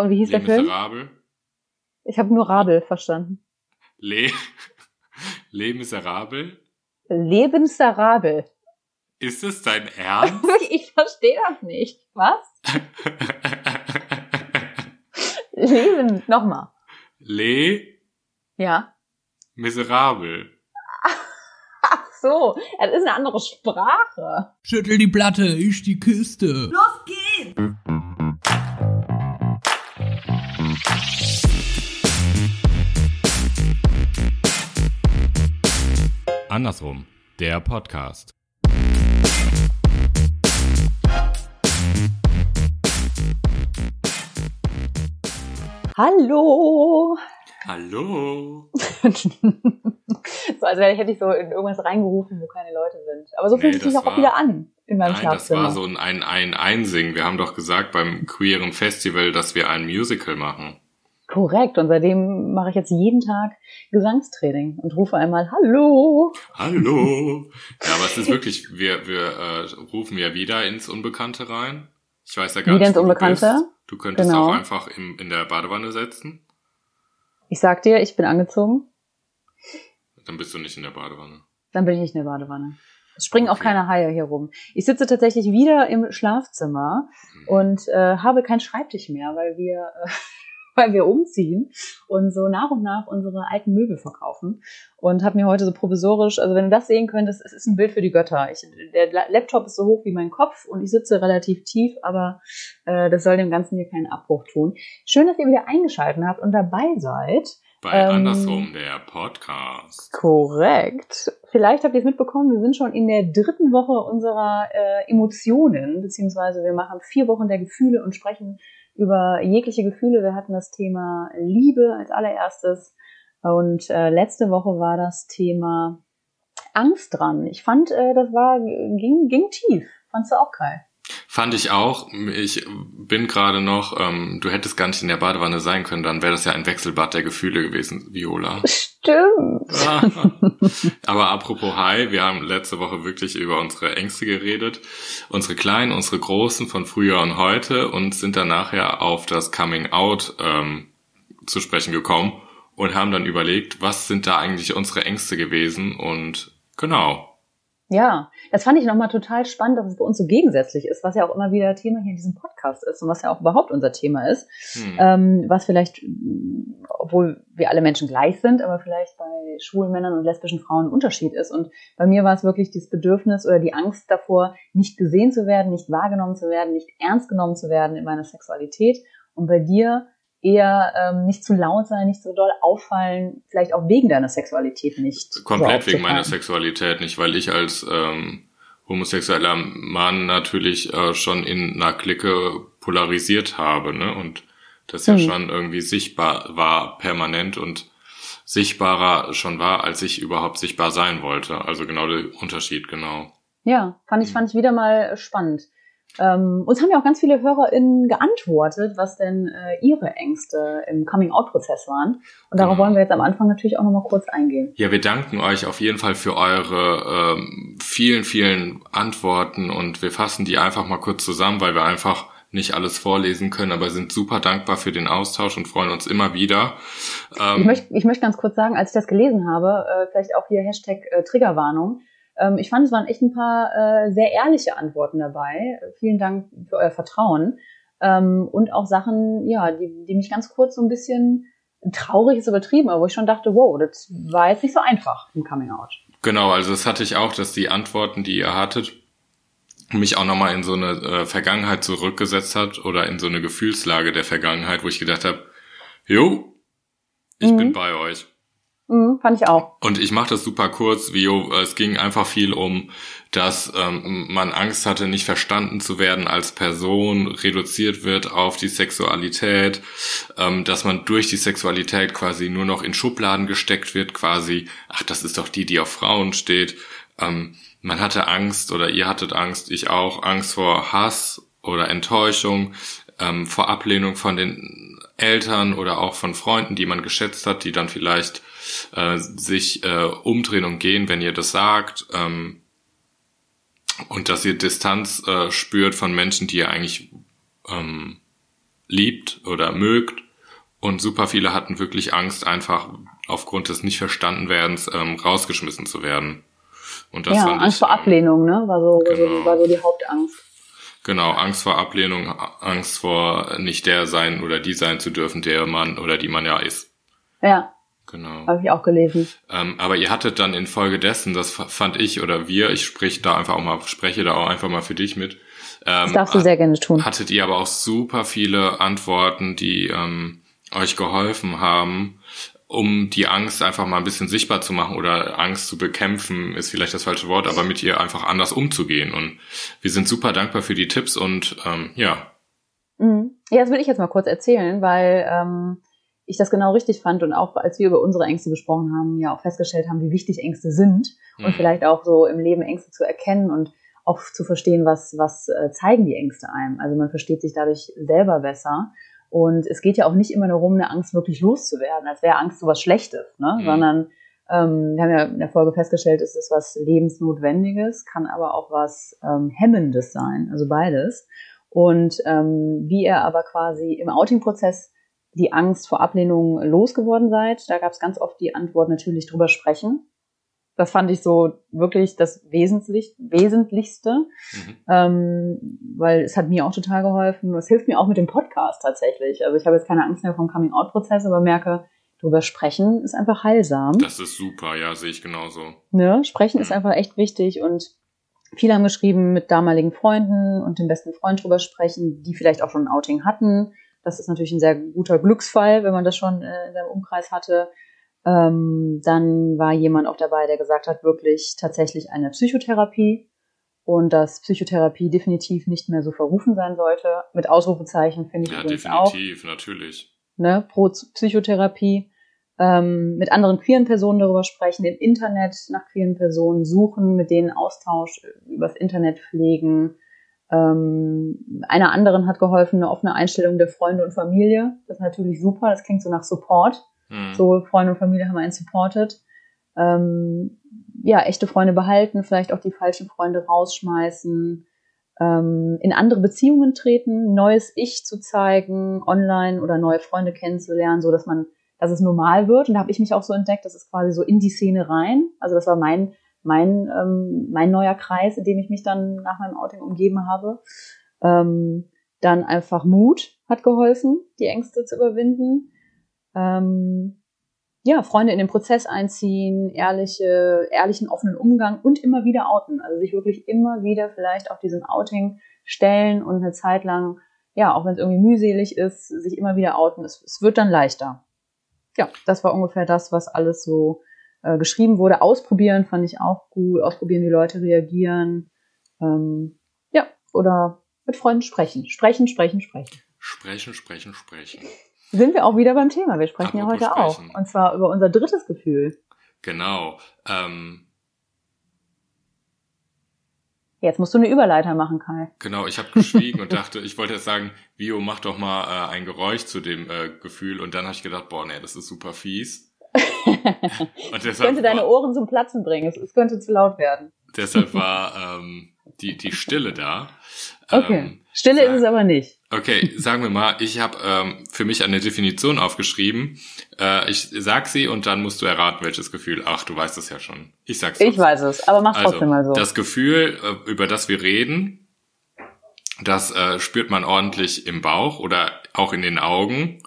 Und wie hieß Les der Film? Miserable. Ich habe nur Rabel verstanden. Les, Les Miserable. Lebensarabel. Ist es dein Ernst? Ich verstehe das nicht. Was? Leben, nochmal. Les Ja. Miserable. Ach so, das ist eine andere Sprache. Schüttel die Platte, ich die Kiste. Andersrum, der Podcast. Hallo. Hallo. so, als hätte ich so in irgendwas reingerufen, wo keine Leute sind. Aber so Nee, fühlt es sich das auch war- wieder an in meinem Nein, das Schlafzimmer. war so ein, ein, ein Einsingen. Wir haben doch gesagt beim queeren Festival, dass wir ein Musical machen. Korrekt. Und seitdem mache ich jetzt jeden Tag Gesangstraining und rufe einmal Hallo. Hallo. Ja, aber es ist wirklich, wir, wir äh, rufen ja wieder ins Unbekannte rein. Ich weiß ja gar Wieder nicht, ins wo du Unbekannte? bist. Du könntest Genau. auch einfach im, in der Badewanne setzen. Ich sag dir, ich bin angezogen. Dann bist du nicht in der Badewanne. Dann bin ich nicht in der Badewanne. Es springen auch Okay. keine Haie hier rum. Ich sitze tatsächlich wieder im Schlafzimmer Hm. und äh, habe keinen Schreibtisch mehr, weil wir, äh, weil wir umziehen und so nach und nach unsere alten Möbel verkaufen. Und habe mir heute so provisorisch, also wenn du das sehen könntest, es ist ein Bild für die Götter. Ich, der La- Laptop ist so hoch wie mein Kopf und ich sitze relativ tief, aber äh, das soll dem Ganzen hier keinen Abbruch tun. Schön, dass ihr wieder eingeschaltet habt und dabei seid. Bei Ähm, Andersrum, der Podcast. Korrekt. Vielleicht habt ihr es mitbekommen, wir sind schon in der dritten Woche unserer äh, Emotionen, beziehungsweise wir machen vier Wochen der Gefühle und sprechen über jegliche Gefühle. Wir hatten das Thema Liebe als allererstes und äh, letzte Woche war das Thema Angst dran. Ich fand, äh, das war ging, ging tief. Fandst du auch, Kai? Fand ich auch. Ich bin gerade noch, ähm, du hättest gar nicht in der Badewanne sein können, dann wäre das ja ein Wechselbad der Gefühle gewesen, Viola. Stimmt. Aber apropos Hi, wir haben letzte Woche wirklich über unsere Ängste geredet. Unsere kleinen, unsere großen von früher und heute und sind dann nachher auf das Coming Out ähm, zu sprechen gekommen und haben dann überlegt, was sind da eigentlich unsere Ängste gewesen und genau. Ja, das fand ich nochmal total spannend, dass es bei uns so gegensätzlich ist, was ja auch immer wieder Thema hier in diesem Podcast ist und was ja auch überhaupt unser Thema ist. Hm. Ähm, was vielleicht, obwohl wir alle Menschen gleich sind, aber vielleicht bei schwulen Männern und lesbischen Frauen ein Unterschied ist. Und bei mir war es wirklich dieses Bedürfnis oder die Angst davor, nicht gesehen zu werden, nicht wahrgenommen zu werden, nicht ernst genommen zu werden in meiner Sexualität. Und bei dir eher ähm, nicht zu laut sein, nicht so doll auffallen, vielleicht auch wegen deiner Sexualität nicht. Komplett so wegen meiner. Sexualität, nicht weil ich als ähm, homosexueller Mann natürlich äh, schon in einer Clique polarisiert habe, ne? Und das ja Mhm. schon irgendwie sichtbar war, permanent und sichtbarer schon war, als ich überhaupt sichtbar sein wollte. Also genau der Unterschied, genau. Ja, fand ich, Mhm. fand ich wieder mal spannend. Ähm, uns haben ja auch ganz viele HörerInnen geantwortet, was denn äh, ihre Ängste im Coming-out-Prozess waren. Und darauf Genau. wollen wir jetzt am Anfang natürlich auch nochmal kurz eingehen. Ja, wir danken euch auf jeden Fall für eure ähm, vielen, vielen Antworten und wir fassen die einfach mal kurz zusammen, weil wir einfach nicht alles vorlesen können, aber sind super dankbar für den Austausch und freuen uns immer wieder. Ähm, Ich möchte ich möchte ganz kurz sagen, als ich das gelesen habe, äh, vielleicht auch hier Hashtag äh, Triggerwarnung, ähm, ich fand, es waren echt ein paar äh, sehr ehrliche Antworten dabei. Vielen Dank für euer Vertrauen. Ähm, und auch Sachen, ja, die, die mich ganz kurz so ein bisschen traurig ist übertrieben, aber wo ich schon dachte, wow, das war jetzt nicht so einfach im Coming Out. Genau, also das hatte ich auch, dass die Antworten, die ihr hattet, mich auch nochmal in so eine äh, Vergangenheit zurückgesetzt hat oder in so eine Gefühlslage der Vergangenheit, wo ich gedacht habe, jo, ich Mhm. bin bei euch. Mhm, fand ich auch. Und ich mache das super kurz, jo, es ging einfach viel um, dass ähm, man Angst hatte, nicht verstanden zu werden als Person, reduziert wird auf die Sexualität, ähm, dass man durch die Sexualität quasi nur noch in Schubladen gesteckt wird, quasi, ach, das ist doch die, die auf Frauen steht. Ähm, man hatte Angst oder ihr hattet Angst, ich auch, Angst vor Hass oder Enttäuschung, ähm, vor Ablehnung von den Eltern oder auch von Freunden, die man geschätzt hat, die dann vielleicht äh, sich äh, umdrehen und gehen, wenn ihr das sagt. Ähm, und dass ihr Distanz äh, spürt von Menschen, die ihr eigentlich ähm, liebt oder mögt. Und super viele hatten wirklich Angst, einfach aufgrund des nicht verstanden werdens ähm, rausgeschmissen zu werden. Und das ja, Angst ich, vor ähm, Ablehnung, ne? War so, genau. war so die Hauptangst. Genau, Angst vor Ablehnung, Angst vor nicht der sein oder die sein zu dürfen, der man oder die man ja ist. Ja. Genau. Habe ich auch gelesen. Ähm, aber ihr hattet dann infolgedessen, das fand ich oder wir, ich sprich da einfach auch mal, spreche da auch einfach mal für dich mit. Ähm, das darfst du sehr gerne tun. Hattet ihr aber auch super viele Antworten, die ähm, euch geholfen haben, um die Angst einfach mal ein bisschen sichtbar zu machen oder Angst zu bekämpfen, ist vielleicht das falsche Wort, aber mit ihr einfach anders umzugehen. Und wir sind super dankbar für die Tipps und ähm, ja. Mhm. Ja, das will ich jetzt mal kurz erzählen, weil ähm, ich das genau richtig fand und auch als wir über unsere Ängste gesprochen haben, ja auch festgestellt haben, wie wichtig Ängste sind und mhm. vielleicht auch so im Leben Ängste zu erkennen und auch zu verstehen, was, was äh, zeigen die Ängste einem. Also man versteht sich dadurch selber besser. Und es geht ja auch nicht immer darum, eine Angst wirklich loszuwerden, als wäre Angst so was Schlechtes, ne? Mhm. sondern ähm, wir haben ja in der Folge festgestellt, es ist was Lebensnotwendiges, kann aber auch was ähm, Hemmendes sein, also beides. Und ähm, wie ihr aber quasi im Outing-Prozess die Angst vor Ablehnung losgeworden seid. Da gab es ganz oft die Antwort natürlich drüber sprechen. Das fand ich so wirklich das Wesentlich, Wesentlichste, mhm. ähm, weil es hat mir auch total geholfen. Es hilft mir auch mit dem Podcast tatsächlich. Also ich habe jetzt keine Angst mehr vom Coming-out-Prozess, aber merke, drüber sprechen ist einfach heilsam. Das ist super, ja, sehe ich genauso. Ne? Sprechen mhm. ist einfach echt wichtig und viele haben geschrieben, mit damaligen Freunden und dem besten Freund drüber sprechen, die vielleicht auch schon ein Outing hatten das ist natürlich ein sehr guter Glücksfall, wenn man das schon äh, in seinem Umkreis hatte. Ähm, dann war jemand auch dabei, der gesagt hat, wirklich tatsächlich eine Psychotherapie und dass Psychotherapie definitiv nicht mehr so verrufen sein sollte. Mit Ausrufezeichen finde ich ja, übrigens definitiv, auch. definitiv, natürlich. Ne, pro Psychotherapie. Ähm, mit anderen queeren Personen darüber sprechen, im Internet nach queeren Personen suchen, mit denen Austausch übers Internet pflegen, ähm, einer anderen hat geholfen, eine offene Einstellung der Freunde und Familie. Das ist natürlich super. Das klingt so nach Support. Mhm. So Freunde und Familie haben einen supported. Ähm, ja, echte Freunde behalten, vielleicht auch die falschen Freunde rausschmeißen, ähm, in andere Beziehungen treten, neues Ich zu zeigen, online oder neue Freunde kennenzulernen, so dass man, dass es normal wird. Und da habe ich mich auch so entdeckt, das ist quasi so in die Szene rein. Also das war mein mein, ähm, mein neuer Kreis, in dem ich mich dann nach meinem Outing umgeben habe. Ähm, dann einfach Mut hat geholfen, die Ängste zu überwinden. Ähm, ja, Freunde in den Prozess einziehen, ehrliche, ehrlichen, offenen Umgang und immer wieder outen. Also sich wirklich immer wieder vielleicht auf diesem Outing stellen und eine Zeit lang, ja, auch wenn es irgendwie mühselig ist, sich immer wieder outen. Es, es wird dann leichter. Ja, das war ungefähr das, was alles so äh, geschrieben wurde. Ausprobieren fand ich auch gut. Ausprobieren, wie Leute reagieren. Ähm, ja, oder mit Freunden sprechen. Sprechen, sprechen, sprechen. Sprechen, sprechen, sprechen. Sind wir auch wieder beim Thema. Wir sprechen Apropos ja heute sprechen. auch. Und zwar über unser drittes Gefühl. Genau. Ähm, Jetzt musst du eine Überleiter machen, Kai. Genau, ich habe geschwiegen und dachte, ich wollte jetzt sagen, Vio, mach doch mal äh, ein Geräusch zu dem äh, Gefühl. Und dann habe ich gedacht, boah, nee, das ist super fies. Und deshalb könnte deine Ohren zum Platzen bringen. Es, es könnte zu laut werden. Deshalb war ähm, die, die Stille da. Okay. Ähm, Stille sag, ist es aber nicht. Okay, sagen wir mal, ich habe ähm, für mich eine Definition aufgeschrieben. Äh, ich sag sie und dann musst du erraten, welches Gefühl. Ach, du weißt es ja schon. Ich sag's. Ich weiß es, aber mach also, trotzdem mal so. Das Gefühl, äh, über das wir reden, das äh, spürt man ordentlich im Bauch oder auch in den Augen.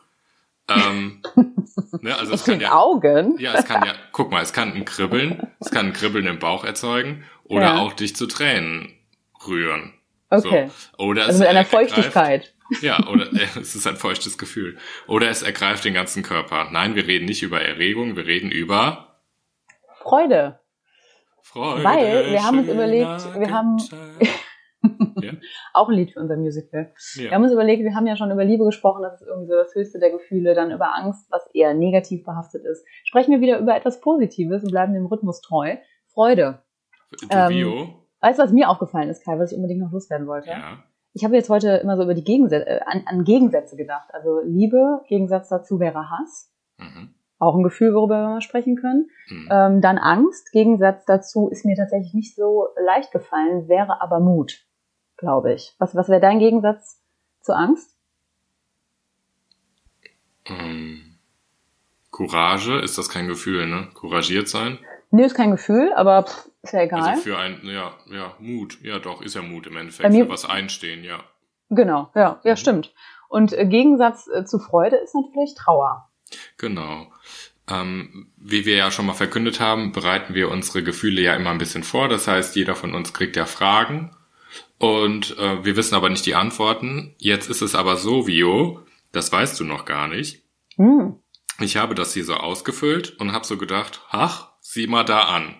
Ähm, ne, also es kann ja, Augen? Ja, es kann ja, guck mal, es kann ein Kribbeln, es kann ein Kribbeln im Bauch erzeugen oder ja. auch dich zu Tränen rühren. Okay. So. Oder also mit einer Feuchtigkeit. Ja, oder äh, es ist ein feuchtes Gefühl. Oder es ergreift den ganzen Körper. Nein, wir reden nicht über Erregung, wir reden über Freude. Freude. Weil wir haben uns überlegt, wir haben ja. Auch ein Lied für unser Musical. Ja. Wir haben uns überlegt, wir haben ja schon über Liebe gesprochen, das ist irgendwie so das höchste der Gefühle, dann über Angst, was eher negativ behaftet ist. Sprechen wir wieder über etwas Positives und bleiben dem Rhythmus treu. Freude. Ähm, weißt du, was mir aufgefallen ist, Kai, was ich unbedingt noch loswerden wollte? Ja. Ich habe jetzt heute immer so über die Gegensätze, äh, an, an Gegensätze gedacht. Also Liebe, Gegensatz dazu wäre Hass. Mhm. Auch ein Gefühl, worüber wir mal sprechen können. Mhm. Ähm, dann Angst, Gegensatz dazu ist mir tatsächlich nicht so leicht gefallen, wäre aber Mut glaube ich. Was, was wäre dein Gegensatz zu Angst? Ähm, Courage, ist das kein Gefühl, ne? Couragiert sein? Nee, ist kein Gefühl, aber pff, ist ja egal. Also für ein, ja, ja, Mut. Ja, doch, ist ja Mut im Endeffekt. Für was einstehen, ja. genau, ja, ja, Mhm. stimmt. Und äh, Gegensatz äh, zu Freude ist natürlich Trauer. Genau. Ähm, wie wir ja schon mal verkündet haben, bereiten wir unsere Gefühle ja immer ein bisschen vor. Das heißt, jeder von uns kriegt ja Fragen und äh, wir wissen aber nicht die Antworten. Jetzt ist es aber so, Vio, das weißt du noch gar nicht. Hm. Ich habe das hier so ausgefüllt und habe so gedacht, ach, sieh mal da an.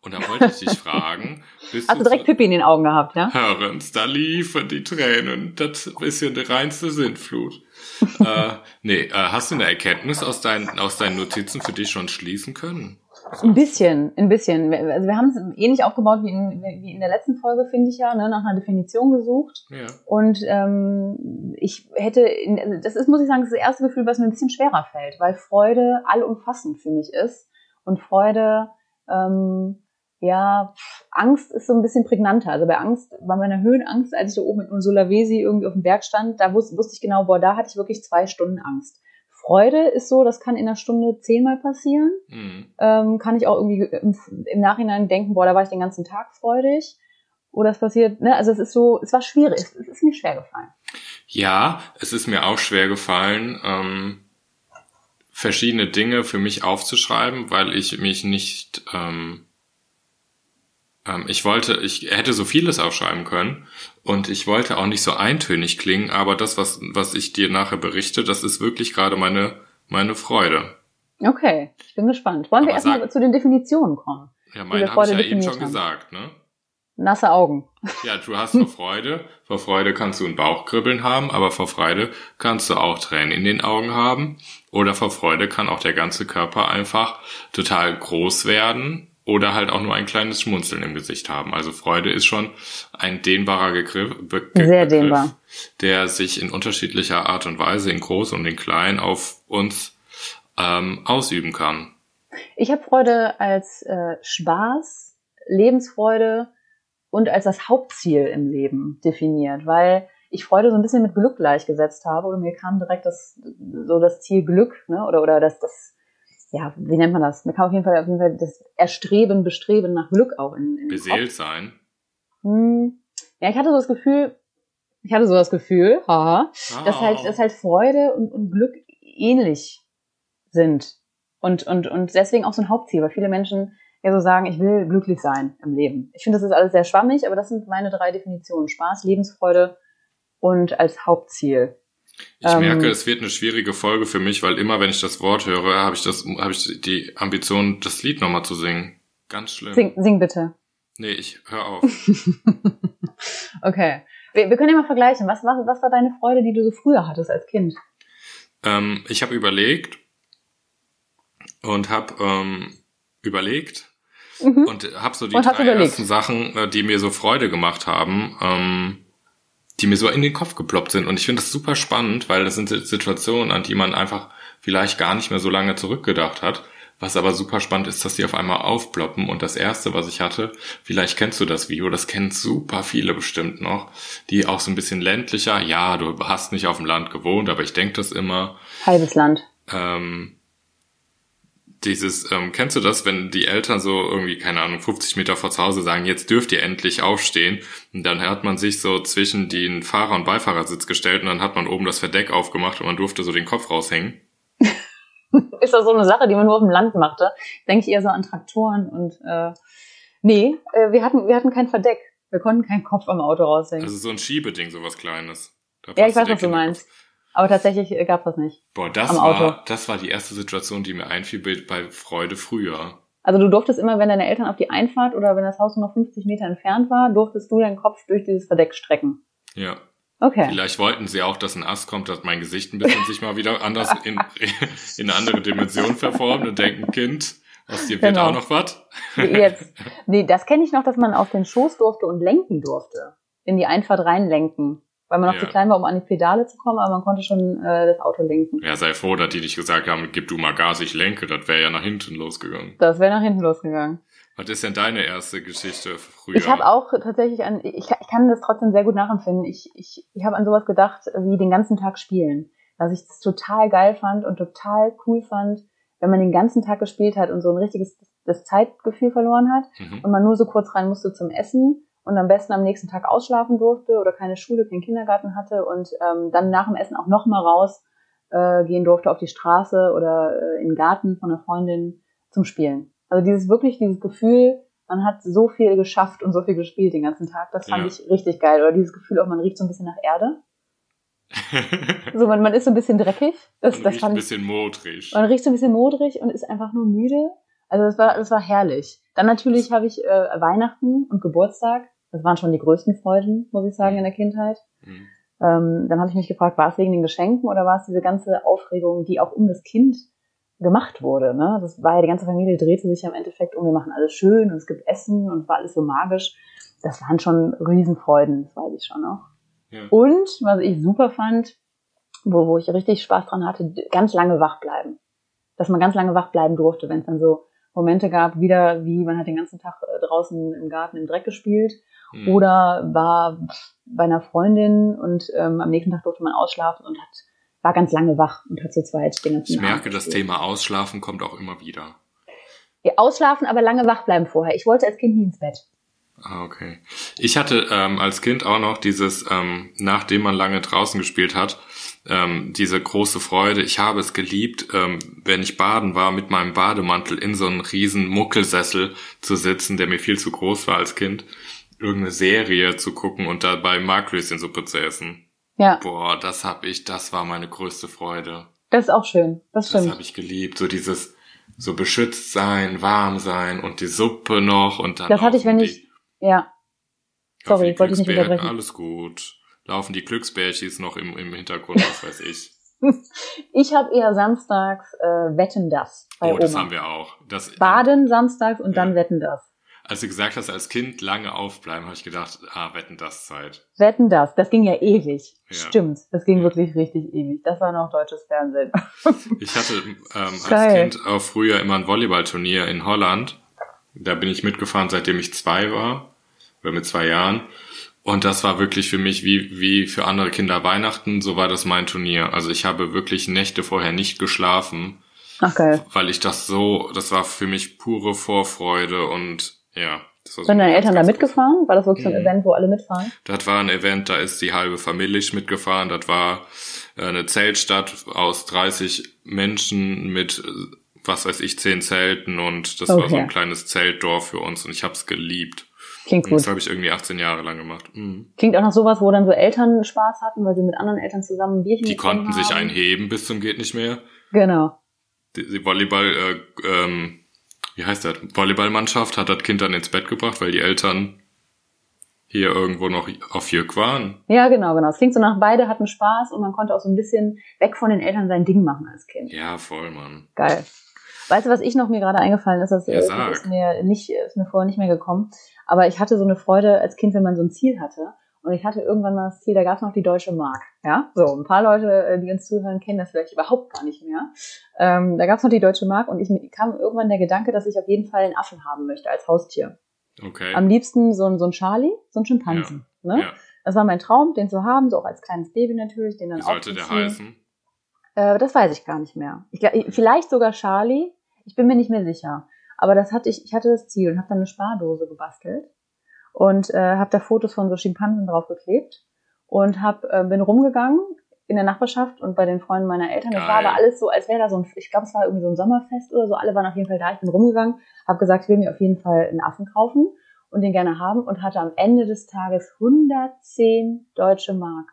Und da wollte ich dich fragen, bist Hast du direkt Pippi in den Augen gehabt, ja? Hörens, da liefen die Tränen. Das ist ja die reinste Sintflut. äh, nee, äh, hast du eine Erkenntnis aus deinen, aus deinen Notizen für dich schon schließen können? Ein bisschen, ein bisschen. Wir- Also wir haben es ähnlich aufgebaut wie in, wie in der letzten Folge, finde ich ja, ne, nach einer Definition gesucht. Ja. Und ähm, ich hätte, in, also das ist, muss ich sagen, das, das erste Gefühl, was mir ein bisschen schwerer fällt, weil Freude allumfassend für mich ist. Und Freude, ähm, ja, Angst ist so ein bisschen prägnanter. Also bei Angst, bei meiner Höhenangst, als ich da oben in Sulawesi irgendwie auf dem Berg stand, da wusste, wusste ich genau, boah, da hatte ich wirklich zwei Stunden Angst. Freude ist so, das kann in einer Stunde zehnmal passieren. Mhm. Ähm, kann ich auch irgendwie im, im Nachhinein denken, boah, da war ich den ganzen Tag freudig. Oder es passiert, ne, also es ist so, es war schwierig, es, ist mir schwer gefallen. Ja, es ist mir auch schwer gefallen, ähm, verschiedene Dinge für mich aufzuschreiben, weil ich mich nicht, ähm, ich wollte, ich hätte so vieles aufschreiben können und ich wollte auch nicht so eintönig klingen, aber das, was, was ich dir nachher berichte, das ist wirklich gerade meine, meine Freude. Okay, ich bin gespannt. Wollen wir Aber erstmal sag- zu den Definitionen kommen? Ja, wir meine habe ich ja eben schon haben. gesagt, ne? Nasse Augen. Ja, du hast vor Freude. Vor Freude kannst du ein Bauchkribbeln haben, aber vor Freude kannst du auch Tränen in den Augen haben. Oder vor Freude kann auch der ganze Körper einfach total groß werden oder halt auch nur ein kleines Schmunzeln im Gesicht haben. Also Freude ist schon ein dehnbarer Begriff, Be Sehr Begriff dehnbar. der sich in unterschiedlicher Art und Weise in groß und in klein auf uns ähm, ausüben kann. Ich habe Freude als äh, Spaß, Lebensfreude und als das Hauptziel im Leben definiert, weil ich Freude so ein bisschen mit Glück gleichgesetzt habe oder mir kam direkt das so das Ziel Glück, ne? Oder oder das das ja, wie nennt man das? Mir kam auf jeden Fall auf jeden Fall das Erstreben, Bestreben nach Glück auch in, in. Beseelt sein. Hm. Ja, ich hatte so das Gefühl, ich hatte so das Gefühl, haha, dass halt, dass halt Freude und, und Glück ähnlich sind. Und, und, und deswegen auch so ein Hauptziel, weil viele Menschen ja so sagen, ich will glücklich sein im Leben. Ich finde, das ist alles sehr schwammig, aber das sind meine drei Definitionen. Spaß, Lebensfreude und als Hauptziel. Ich Ähm, merke, es wird eine schwierige Folge für mich, weil immer, wenn ich das Wort höre, habe ich das, habe ich die Ambition, das Lied nochmal zu singen. Ganz schlimm. Sing, sing bitte. Nee, ich hör auf. okay. Wir, wir können ja mal vergleichen. Was, was, was war deine Freude, die du so früher hattest als Kind? ähm, ich habe überlegt und habe ähm, überlegt Mhm. und habe so die Und drei ersten Sachen, äh, die mir so Freude gemacht haben, ähm, die mir so in den Kopf geploppt sind. Und ich finde das super spannend, weil das sind Situationen, an die man einfach vielleicht gar nicht mehr so lange zurückgedacht hat. Was aber super spannend ist, dass die auf einmal aufploppen. Und das erste, was ich hatte, vielleicht kennst du das Video, das kennen super viele bestimmt noch, die auch so ein bisschen ländlicher, ja, du hast nicht auf dem Land gewohnt, aber ich denke das immer, Halbes Land. ähm, dieses, ähm, kennst du das, wenn die Eltern so irgendwie, keine Ahnung, 50 Meter vor zu Hause sagen, jetzt dürft ihr endlich aufstehen, und dann hat man sich so zwischen den Fahrer- und Beifahrersitz gestellt und dann hat man oben das Verdeck aufgemacht und man durfte so den Kopf raushängen. ist das so eine Sache, die man nur auf dem Land machte. Denke ich eher so an Traktoren und äh, nee, äh, wir hatten wir hatten kein Verdeck. Wir konnten keinen Kopf am Auto raushängen. Also so ein Schiebeding, sowas Kleines. Da ja, ich weiß, was du meinst. Aber tatsächlich äh, gab das nicht. Boah, das war, das war die erste Situation, die mir einfiel bei- bei Freude früher. Also du durftest immer, wenn deine Eltern auf die Einfahrt oder wenn das Haus nur noch 50 Meter entfernt war, durftest du deinen Kopf durch dieses Verdeck strecken. Ja. Okay. Vielleicht wollten sie auch, dass ein Ast kommt, dass mein Gesicht ein bisschen sich mal wieder anders in, in eine andere Dimension verformt und denken, Kind, aus dir wird Genau. auch noch was. Jetzt. Nee, das kenne ich noch, dass man auf den Schoß durfte und lenken durfte. In die Einfahrt reinlenken. Weil man noch Ja. zu klein war, um an die Pedale zu kommen, aber man konnte schon äh, das Auto lenken. Ja, sei froh, dass die dich gesagt haben, gib du mal Gas, ich lenke, das wäre ja nach hinten losgegangen. Das wäre nach hinten losgegangen. Was ist denn deine erste Geschichte früher? Ich habe auch tatsächlich an, ich, ich kann das trotzdem sehr gut nachempfinden. Ich, ich, ich habe an sowas gedacht, wie den ganzen Tag spielen. dass ich das total geil fand und total cool fand, wenn man den ganzen Tag gespielt hat und so ein richtiges das Zeitgefühl verloren hat Mhm. und man nur so kurz rein musste zum Essen und am besten am nächsten Tag ausschlafen durfte oder keine Schule, keinen Kindergarten hatte und ähm, dann nach dem Essen auch noch mal raus äh, gehen durfte auf die Straße oder äh, in den Garten von einer Freundin zum Spielen. Also dieses wirklich dieses Gefühl, man hat so viel geschafft und so viel gespielt den ganzen Tag, das fand Ja. ich richtig geil. Oder dieses Gefühl auch, man riecht so ein bisschen nach Erde. So, man, man ist so ein bisschen dreckig. Das, Man das riecht ein fand ich bisschen modrig. man riecht so ein bisschen modrig und ist einfach nur müde. Also das war, das war herrlich. Dann natürlich habe ich äh, Weihnachten und Geburtstag. Das waren schon die größten Freuden, muss ich sagen, in der Kindheit. Mhm. Ähm, dann habe ich mich gefragt, war es wegen den Geschenken oder war es diese ganze Aufregung, die auch um das Kind gemacht wurde. Ne? Das war ja, die ganze Familie drehte sich ja im Endeffekt um, wir machen alles schön und es gibt Essen und es war alles so magisch. Das waren schon Riesenfreuden, das weiß ich schon noch. Ja. Und was ich super fand, wo, wo ich richtig Spaß dran hatte, ganz lange wach bleiben. Dass man ganz lange wach bleiben durfte, wenn es dann so Momente gab, wieder wie man hat den ganzen Tag äh, draußen im Garten im Dreck gespielt Mhm. oder war bei einer Freundin und ähm, am nächsten Tag durfte man ausschlafen und hat war ganz lange wach und hat zu zweit den ganzen Ich Abend merke, das. Thema Ausschlafen kommt auch immer wieder. Ja, ausschlafen, aber lange wach bleiben vorher. Ich wollte als Kind nie ins Bett. Ah, okay. Ich hatte ähm, als Kind auch noch dieses, ähm, nachdem man lange draußen gespielt hat, ähm, diese große Freude. Ich habe es geliebt, ähm, wenn ich baden war, mit meinem Bademantel in so einem riesen Muckelsessel zu sitzen, der mir viel zu groß war als Kind, irgendeine Serie zu gucken und dabei Markröschensuppe zu essen. Ja, Boah, das hab ich, das war meine größte Freude. das ist auch schön. Das Das stimmt. habe ich geliebt. So dieses so beschützt sein, warm sein und die Suppe noch und dann Das hatte ich, wenn die- ich, ja, sorry, wollte ich nicht unterbrechen. Alles gut. Laufen die Glücksbärchis noch im, im Hintergrund, was weiß ich. Ich habe eher samstags äh, Wetten das bei oh, das Oma. haben wir auch. Das, Baden samstags und Ja. dann Wetten das. Als du gesagt hast, als Kind lange aufbleiben, habe ich gedacht, ah, wetten das Zeit. Wetten das, das ging ja ewig. Ja. Stimmt, das ging Ja. wirklich richtig ewig. Das war noch deutsches Fernsehen. Ich hatte ähm, als. Kind auch früher immer ein Volleyballturnier in Holland. Da bin ich mitgefahren, seitdem ich zwei war, oder mit zwei Jahren. Und das war wirklich für mich wie, wie für andere Kinder Weihnachten, so war das mein Turnier. Also ich habe wirklich Nächte vorher nicht geschlafen, Ach geil. weil ich das so, das war für mich pure Vorfreude und ja. Das war so Sind deine ganz, Eltern da mitgefahren? War das wirklich so ein Mhm. Event, wo alle mitfahren? das war ein Event, da ist die halbe Familie mitgefahren. Das war äh, eine Zeltstadt aus 30 Menschen mit, äh, was weiß ich, 10 Zelten und das war so Okay. ein kleines Zeltdorf für uns und ich habe es geliebt. Klingt Und das gut. habe ich irgendwie 18 Jahre lang gemacht. Mhm. Klingt auch noch sowas, wo dann so Eltern Spaß hatten, weil sie mit anderen Eltern zusammen ein Bierchen Die konnten sich haben. einheben bis zum geht nicht mehr. Genau. Die, die Volleyball, äh, ähm, wie heißt das? Volleyballmannschaft hat das Kind dann ins Bett gebracht, weil die Eltern hier irgendwo noch auf Jürg waren. Ja, genau, genau. Es klingt so nach, beide hatten Spaß und man konnte auch so ein bisschen weg von den Eltern sein Ding machen als Kind. Ja, voll, Mann. Geil. Weißt du, was ich noch mir gerade eingefallen ist? Das Ja, ist mir nicht, ist mir vorher nicht mehr gekommen. Aber ich hatte so eine Freude als Kind, wenn man so ein Ziel hatte. Und ich hatte irgendwann mal das Ziel, da gab es noch die Deutsche Mark. Ja, so ein paar Leute, äh, die uns zuhören, kennen das vielleicht überhaupt gar nicht mehr. Ähm, da gab es noch die Deutsche Mark und ich mir kam irgendwann der Gedanke, dass ich auf jeden Fall einen Affen haben möchte als Haustier. Okay. Am liebsten so ein, so ein Charlie, so ein Schimpansen. Ne? ja. Das war mein Traum, den zu haben, so auch als kleines Baby natürlich, den dann Wie sollte der heißen? Äh, das weiß ich gar nicht mehr. Ich, vielleicht sogar Charlie. Ich bin mir nicht mehr sicher. Aber das hatte ich, ich hatte das Ziel und habe dann eine Spardose gebastelt und äh, habe da Fotos von so Schimpansen draufgeklebt und hab, äh, bin rumgegangen in der Nachbarschaft und bei den Freunden meiner Eltern. Das war Geil. aber alles so, als wäre da so ein, ich glaube, es war irgendwie so ein Sommerfest oder so. Alle waren auf jeden Fall da. Ich bin rumgegangen, habe gesagt, ich will mir auf jeden Fall einen Affen kaufen und den gerne haben und hatte am Ende des Tages 110 deutsche Mark.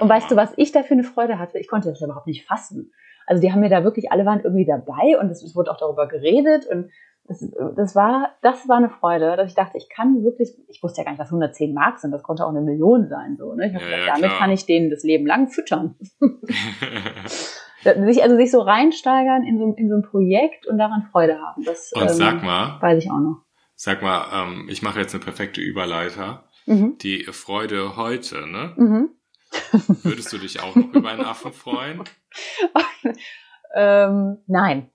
Und weißt du, Hammer. was ich da für eine Freude hatte? Ich konnte das ja überhaupt nicht fassen. Also die haben mir da wirklich, alle waren irgendwie dabei und es, es wurde auch darüber geredet und das, das war, das war eine Freude, dass ich dachte, ich kann wirklich, ich wusste ja gar nicht, was 110 Mark sind, das konnte auch eine Million sein, so, ne? Ich habe Ja, gedacht, ja, damit klar. kann ich denen das Leben lang füttern. sich, also sich so reinsteigern in so, in so ein Projekt und daran Freude haben. Das Und ähm, sag mal, weiß ich auch noch. sag mal, ähm, ich mache jetzt eine perfekte Überleiter. Mhm. Die Freude heute, ne? Mhm. Würdest du dich auch noch über einen Affen freuen? Ähm, nein.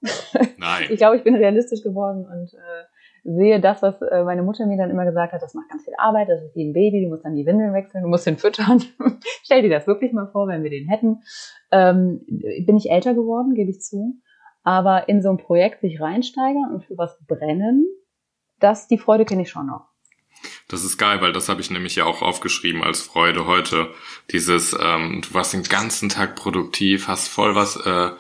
Nein. Ich glaube, ich bin realistisch geworden und äh, sehe das, was äh, meine Mutter mir dann immer gesagt hat, das macht ganz viel Arbeit, das ist wie ein Baby, du musst dann die Windeln wechseln, du musst den füttern. Stell dir das wirklich mal vor, wenn wir den hätten. Ähm, bin ich älter geworden, gebe ich zu. Aber in so ein Projekt sich reinsteigern und für was brennen, das, die Freude kenne ich schon noch. Das ist geil, weil das habe ich nämlich ja auch aufgeschrieben als Freude heute. Dieses, ähm, du warst den ganzen Tag produktiv, hast voll was äh,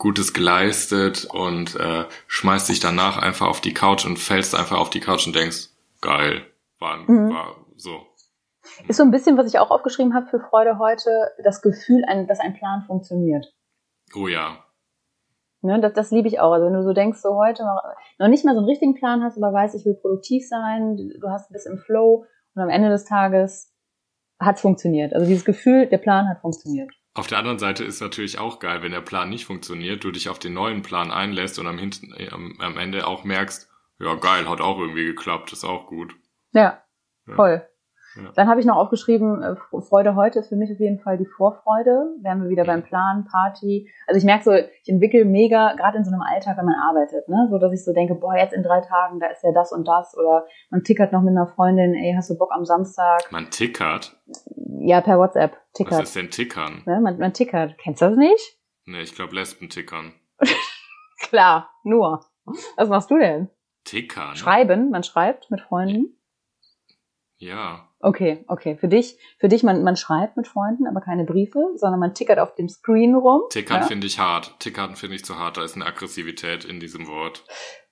Gutes geleistet und äh, schmeißt dich danach einfach auf die Couch und fällst einfach auf die Couch und denkst, geil, war, mhm. war so. Ist so ein bisschen, was ich auch aufgeschrieben habe für Freude heute, das Gefühl, dass ein Plan funktioniert. Oh ja. Ne, das, das liebe ich auch. Also wenn du so denkst, so heute noch nicht mal so einen richtigen Plan hast, aber weißt, ich will produktiv sein, du hast ein bisschen im Flow und am Ende des Tages hat es funktioniert. Also dieses Gefühl, der Plan hat funktioniert. Auf der anderen Seite ist natürlich auch geil, wenn der Plan nicht funktioniert, du dich auf den neuen Plan einlässt und am, hinten, am, am Ende auch merkst, ja geil, hat auch irgendwie geklappt, ist auch gut. Ja, ja. voll. Ja. Dann habe ich noch aufgeschrieben, äh, Freude heute ist für mich auf jeden Fall die Vorfreude. Wären wir wieder beim Plan, Party. Also ich merke so, ich entwickle mega, gerade in so einem Alltag, wenn man arbeitet, ne, so dass ich so denke, boah, jetzt in drei Tagen, da ist ja das und das. Oder man tickert noch mit einer Freundin, ey, hast du Bock am Samstag? Man tickert? Ja, per WhatsApp. Tickert. Was ist denn tickern? Ne, man, man tickert. Kennst du das nicht? Nee, ich glaube Lesben tickern. Klar, nur. Was machst du denn? Tickern? Schreiben, man schreibt mit Freunden. Ja. Okay, okay. Für dich, für dich, man, man schreibt mit Freunden, aber keine Briefe, sondern man tickert auf dem Screen rum. Tickern ja? finde ich hart. Tickern finde ich zu hart. Da ist eine Aggressivität in diesem Wort.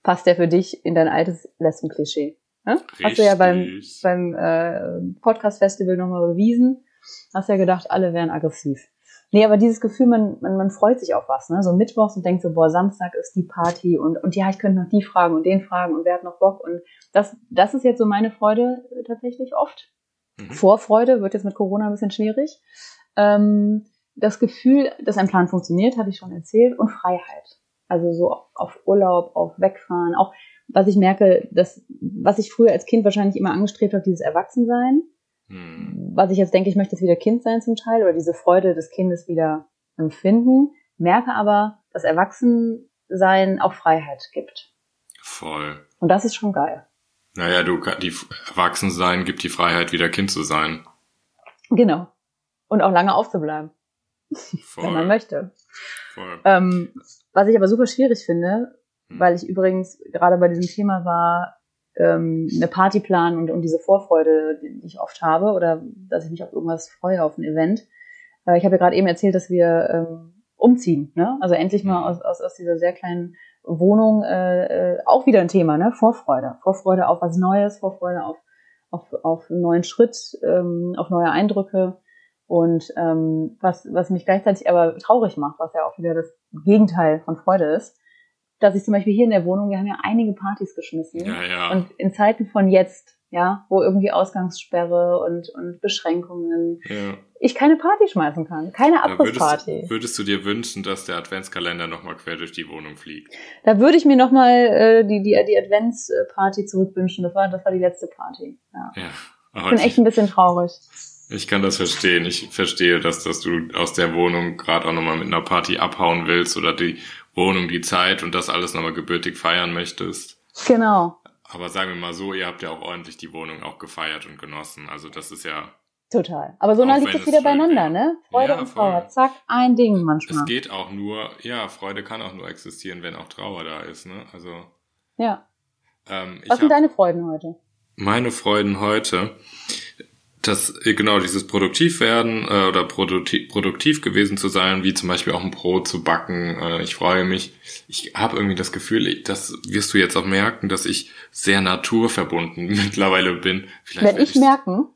Passt ja für dich in dein altes Lesbenklischee. Ne? Hast du ja beim, beim äh, Podcast-Festival nochmal bewiesen. Hast ja gedacht, alle wären aggressiv. Nee, aber dieses Gefühl, man, man, man freut sich auf was, ne? So mittwochs und denkt so, boah, Samstag ist die Party und, und ja, ich könnte noch die fragen und den fragen und wer hat noch Bock und das, das ist jetzt so meine Freude äh, tatsächlich oft. Mhm. Vorfreude wird jetzt mit Corona ein bisschen schwierig. Ähm, das Gefühl, dass ein Plan funktioniert, habe ich schon erzählt, und Freiheit. Also so auf Urlaub, auf Wegfahren, auch was ich merke, dass, was ich früher als Kind wahrscheinlich immer angestrebt habe, dieses Erwachsensein. Mhm. Was ich jetzt denke, ich möchte jetzt wieder Kind sein zum Teil oder diese Freude des Kindes wieder empfinden, merke aber, dass Erwachsensein auch Freiheit gibt. Voll. Und das ist schon geil. Naja, du, die Erwachsensein gibt die Freiheit, wieder Kind zu sein. Genau. Und auch lange aufzubleiben. Voll. Wenn man möchte. Voll. Ähm, was ich aber super schwierig finde, hm. weil ich übrigens gerade bei diesem Thema war, ähm, eine Party planen und, und diese Vorfreude, die ich oft habe, oder dass ich mich auf irgendwas freue, auf ein Event. Äh, ich habe ja gerade eben erzählt, dass wir ähm, umziehen, ne? Also endlich mal aus, aus, aus dieser sehr kleinen Wohnung äh, äh, auch wieder ein Thema, ne? Vorfreude. Vorfreude auf was Neues, Vorfreude auf, auf, auf einen neuen Schritt, ähm, auf neue Eindrücke. Und ähm, was, was mich gleichzeitig aber traurig macht, was ja auch wieder das Gegenteil von Freude ist, dass ich zum Beispiel hier in der Wohnung, wir haben ja einige Partys geschmissen. Ja, ja. Und in Zeiten von jetzt ja, wo irgendwie Ausgangssperre und, und Beschränkungen, ja. ich keine Party schmeißen kann, keine Abrissparty. Würdest, würdest du dir wünschen, dass der Adventskalender nochmal quer durch die Wohnung fliegt? Da würde ich mir nochmal äh, die, die, die Adventsparty zurückwünschen. Das war, das war die letzte Party. Ja. ja ich bin echt ein bisschen traurig. Ich kann das verstehen. Ich verstehe, dass, dass du aus der Wohnung gerade auch nochmal mit einer Party abhauen willst oder die Wohnung, die Zeit und das alles nochmal gebürtig feiern möchtest. Genau. Aber sagen wir mal so, ihr habt ja auch ordentlich die Wohnung auch gefeiert und genossen. Also das ist ja. Total. Aber so nah liegt es wieder beieinander, ne? Freude ja, und Trauer. Voll. Zack, ein Ding manchmal. Es geht auch nur, ja, Freude kann auch nur existieren, wenn auch Trauer da ist, ne? Also. Ja. Ähm, Was sind deine Freuden heute? Meine Freuden heute das äh, genau dieses Produktivwerden äh, oder produktiv, produktiv gewesen zu sein, wie zum Beispiel auch ein Brot zu backen. Äh, ich freue mich. Ich habe irgendwie das Gefühl, das wirst du jetzt auch merken, dass ich sehr naturverbunden mittlerweile bin. Vielleicht werde ich, ich merken,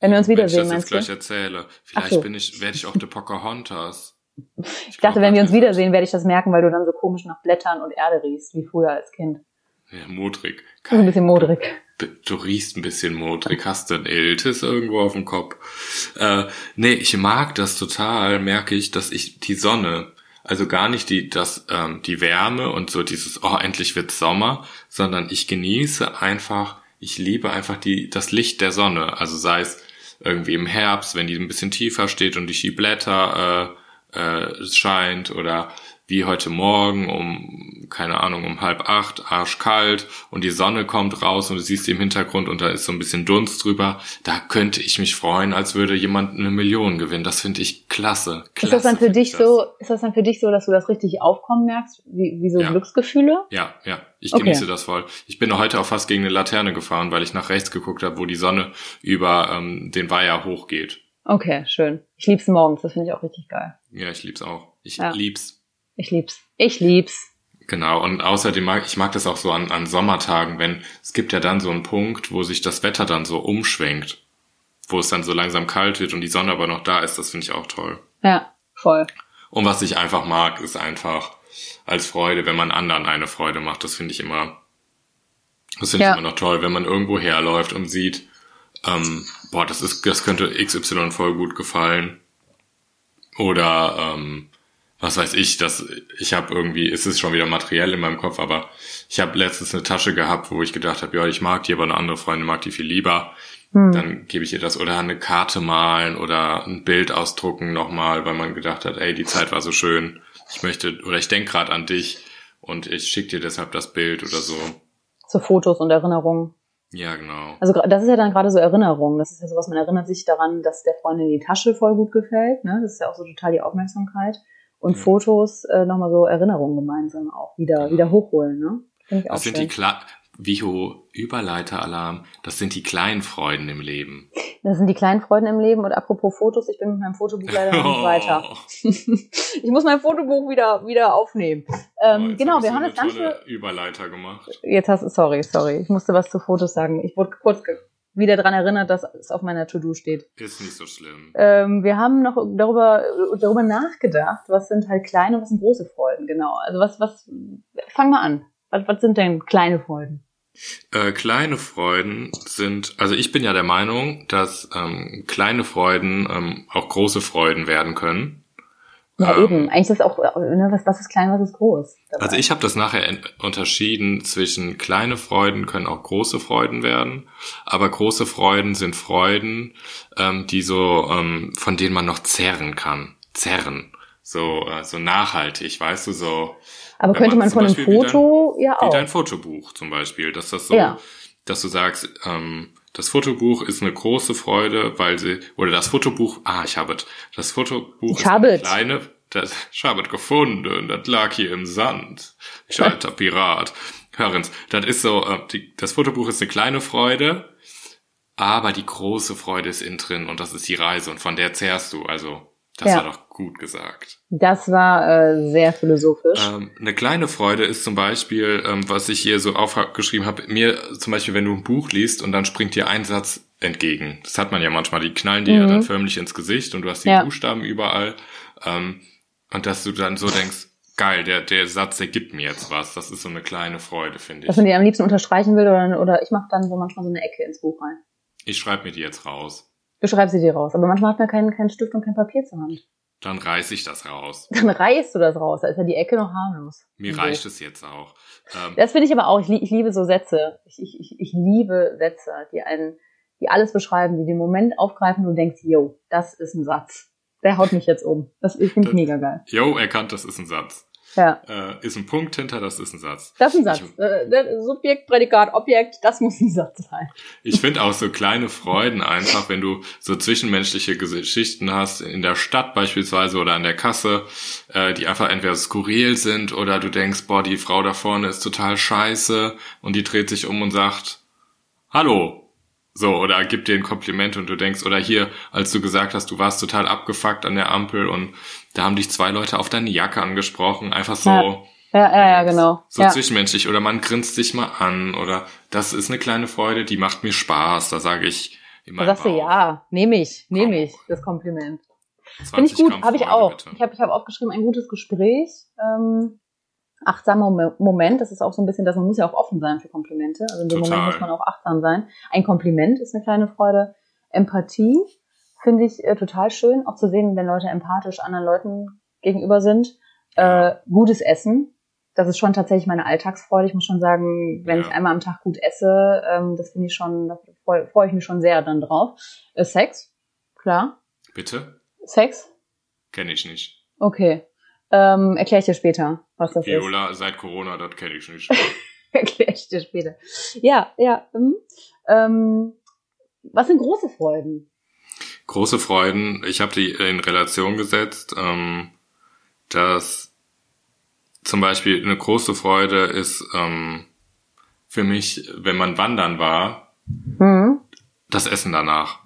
wenn wir uns wiedersehen, wenn ich das jetzt gleich erzähle. Vielleicht so. bin ich, werde ich auch der Pocahontas. Ich, ich dachte, wenn wir uns wiedersehen, werde ich das merken, weil du dann so komisch nach Blättern und Erde riechst, wie früher als Kind. Ja, modrig. Ein bisschen modrig du riechst ein bisschen modrig, hast du ein Iltis irgendwo auf dem Kopf. Äh, nee, ich mag das total, merke ich, dass ich die Sonne, also gar nicht die, das, ähm, die Wärme und so dieses, oh, endlich wird Sommer, sondern ich genieße einfach, ich liebe einfach die, das Licht der Sonne. Also sei es irgendwie im Herbst, wenn die ein bisschen tiefer steht und ich die Blätter äh, scheint oder wie heute Morgen um, keine Ahnung, um halb acht, arschkalt und die Sonne kommt raus und du siehst sie im Hintergrund und da ist so ein bisschen Dunst drüber. Da könnte ich mich freuen, als würde jemand eine Million gewinnen. Das finde ich klasse. klasse. Ist das dann für dich so, ist das dann für dich so, dass du das richtig aufkommen merkst, wie, wie so Ja. Glücksgefühle? Ja, ja, ich Okay. genieße das voll. Ich bin heute auch fast gegen eine Laterne gefahren, weil ich nach rechts geguckt habe, wo die Sonne über ähm, den Weiher hochgeht. Okay, schön. Ich lieb's morgens, das finde ich auch richtig geil. Ja, ich lieb's auch. Ich Ja. lieb's. Ich lieb's. Ich lieb's. Genau, und außerdem mag ich mag das auch so an, an Sommertagen, wenn es gibt ja dann so einen Punkt, wo sich das Wetter dann so umschwenkt, wo es dann so langsam kalt wird und die Sonne aber noch da ist, das finde ich auch toll. Ja, voll. Und was ich einfach mag, ist einfach als Freude, wenn man anderen eine Freude macht, das finde ich immer, das finde Ja. ich immer noch toll, wenn man irgendwo herläuft und sieht, ähm, boah, das ist, das könnte XY voll gut gefallen. Oder ähm, was weiß ich, das ich habe irgendwie, es ist schon wieder materiell in meinem Kopf, aber ich habe letztens eine Tasche gehabt, wo ich gedacht habe, ja, ich mag die, aber eine andere Freundin mag die viel lieber. Hm. Dann gebe ich ihr das oder eine Karte malen oder ein Bild ausdrucken nochmal, weil man gedacht hat, ey, die Zeit war so schön. Ich möchte oder ich denk gerade an dich und ich schicke dir deshalb das Bild oder so. So Fotos und Erinnerungen. Ja, genau. Also das ist ja dann gerade so Erinnerung. Das ist ja sowas, man erinnert sich daran, dass der Freundin die Tasche voll gut gefällt. Ne? Das ist ja auch so total die Aufmerksamkeit. Und Ja. Fotos äh, nochmal so Erinnerungen gemeinsam auch wieder, Genau. wieder hochholen. Ne? Finde ich auch Das sind schön. die Kla Viho Überleiteralarm. Das sind die kleinen Freuden im Leben. Das sind die kleinen Freuden im Leben. Und apropos Fotos, ich bin mit meinem Fotobuch leider noch nicht weiter. Oh, ich muss mein Fotobuch wieder, wieder aufnehmen. Ähm, jetzt genau, wir haben das ganz tolle viel. Überleiter gemacht. Jetzt hast du, sorry, sorry. Ich musste was zu Fotos sagen. Ich wurde kurz ge- wieder dran erinnert, dass es auf meiner To-Do steht. Ist nicht so schlimm. Ähm, wir haben noch darüber, darüber nachgedacht, was sind halt kleine und was sind große Freuden, genau. Also was, was, fang mal an. Was, was sind denn kleine Freuden? Äh, kleine Freuden sind, also ich bin ja der Meinung, dass ähm, kleine Freuden ähm, auch große Freuden werden können. Ja, Ähm, eben. Eigentlich ist das auch, ne, was, was ist klein, was ist groß? dabei. Also ich habe das nachher en- unterschieden zwischen kleine Freuden können auch große Freuden werden, aber große Freuden sind Freuden, ähm, die so, ähm, von denen man noch zerren kann. Zerren. So, äh, so nachhaltig, weißt du, so Aber könnte man man von einem wie Foto ja wie auch. dein Fotobuch zum Beispiel, dass das so, Ja. dass du sagst, ähm, das Fotobuch ist eine große Freude, weil sie, oder das Fotobuch, ah, ich habe es, das Fotobuch Ich ist habe eine es. kleine, das, ich habe es gefunden, das lag hier im Sand, ich alter Pirat. Hören's, das ist so, äh, die, das Fotobuch ist eine kleine Freude, aber die große Freude ist innen drin und das ist die Reise und von der zehrst du, also, das Ja. war doch gut gesagt. Das war äh, sehr philosophisch. Ähm, eine kleine Freude ist zum Beispiel, ähm, was ich hier so aufgeschrieben habe, mir zum Beispiel, wenn du ein Buch liest und dann springt dir ein Satz entgegen. Das hat man ja manchmal, die knallen dir ja Mhm. dann förmlich ins Gesicht und du hast die Ja. Buchstaben überall. Ähm, und dass du dann so denkst, geil, der, der Satz, der gibt mir jetzt was. Das ist so eine kleine Freude, finde dass ich. man die am liebsten unterstreichen will oder, oder ich mache dann so manchmal so eine Ecke ins Buch rein. Ich schreibe mir die jetzt raus. Du schreibst sie dir raus. Aber manchmal hat man keinen, keinen Stift und kein Papier zur Hand. Dann reiß ich das raus. Dann reißt du das raus. Da ist ja die Ecke noch harmlos. Mir Im reicht es jetzt auch. Ähm, Das finde ich aber auch. Ich, ich liebe so Sätze. Ich, ich, ich, liebe Sätze, die einen, die alles beschreiben, die den Moment aufgreifen und du denkst, yo, das ist ein Satz. Der haut mich jetzt um. Das finde ich mega geil. yo, erkannt, das ist ein Satz. Ja. Äh, ist ein Punkt hinter, das ist ein Satz. Das ist ein Satz. Ich- Äh, Subjekt, Prädikat, Objekt, das muss ein Satz sein. Ich finde auch so kleine Freuden einfach, wenn du so zwischenmenschliche Geschichten hast, in der Stadt beispielsweise oder an der Kasse, äh, die einfach entweder skurril sind oder du denkst, boah, die Frau da vorne ist total scheiße und die dreht sich um und sagt, hallo. So, oder gibt dir ein Kompliment und du denkst, oder hier, als du gesagt hast, du warst total abgefuckt an der Ampel und da haben dich zwei Leute auf deine Jacke angesprochen, einfach so. Ja. Ja, ja, ja, genau. So ja. zwischenmenschlich oder man grinst sich mal an oder das ist eine kleine Freude, die macht mir Spaß. Da sage ich immer. Da sagst du, ja, nehme ich, nehme ich, das Kompliment. Finde ich gut, habe ich auch. Ich habe ich hab aufgeschrieben, ein gutes Gespräch, ähm, achtsamer Mo- Moment, das ist auch so ein bisschen, dass man muss ja auch offen sein für Komplimente. Also in dem Total. Moment muss man auch achtsam sein. Ein Kompliment ist eine kleine Freude. Empathie finde ich äh, total schön, auch zu sehen, wenn Leute empathisch anderen Leuten gegenüber sind. Äh, gutes Essen, das ist schon tatsächlich meine Alltagsfreude. Ich muss schon sagen, wenn Ja. ich einmal am Tag gut esse, ähm, das finde ich schon, da freue freu ich mich schon sehr dann drauf. Äh, Sex, klar. Bitte? Sex, Kenne ich nicht. Okay. Ähm, Erkläre ich dir später, was das ist. Viola, seit Corona, das kenne ich nicht. Erkläre ich dir später. Ja, ja. hm. Ähm, was sind große Freuden? Große Freuden, ich habe die in Relation gesetzt, ähm, dass zum Beispiel eine große Freude ist ähm, für mich, wenn man wandern war, Hm? das Essen danach.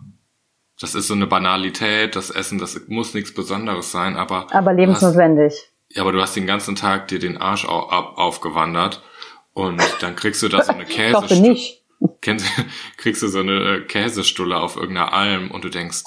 Das ist so eine Banalität, das Essen, das muss nichts Besonderes sein, aber Aber lebensnotwendig. Ja, aber du hast den ganzen Tag dir den Arsch au ab aufgewandert und dann kriegst du da so eine Ich hoffe Käsestulle, nicht. kennst, kriegst du so eine äh, Käsestulle auf irgendeiner Alm und du denkst,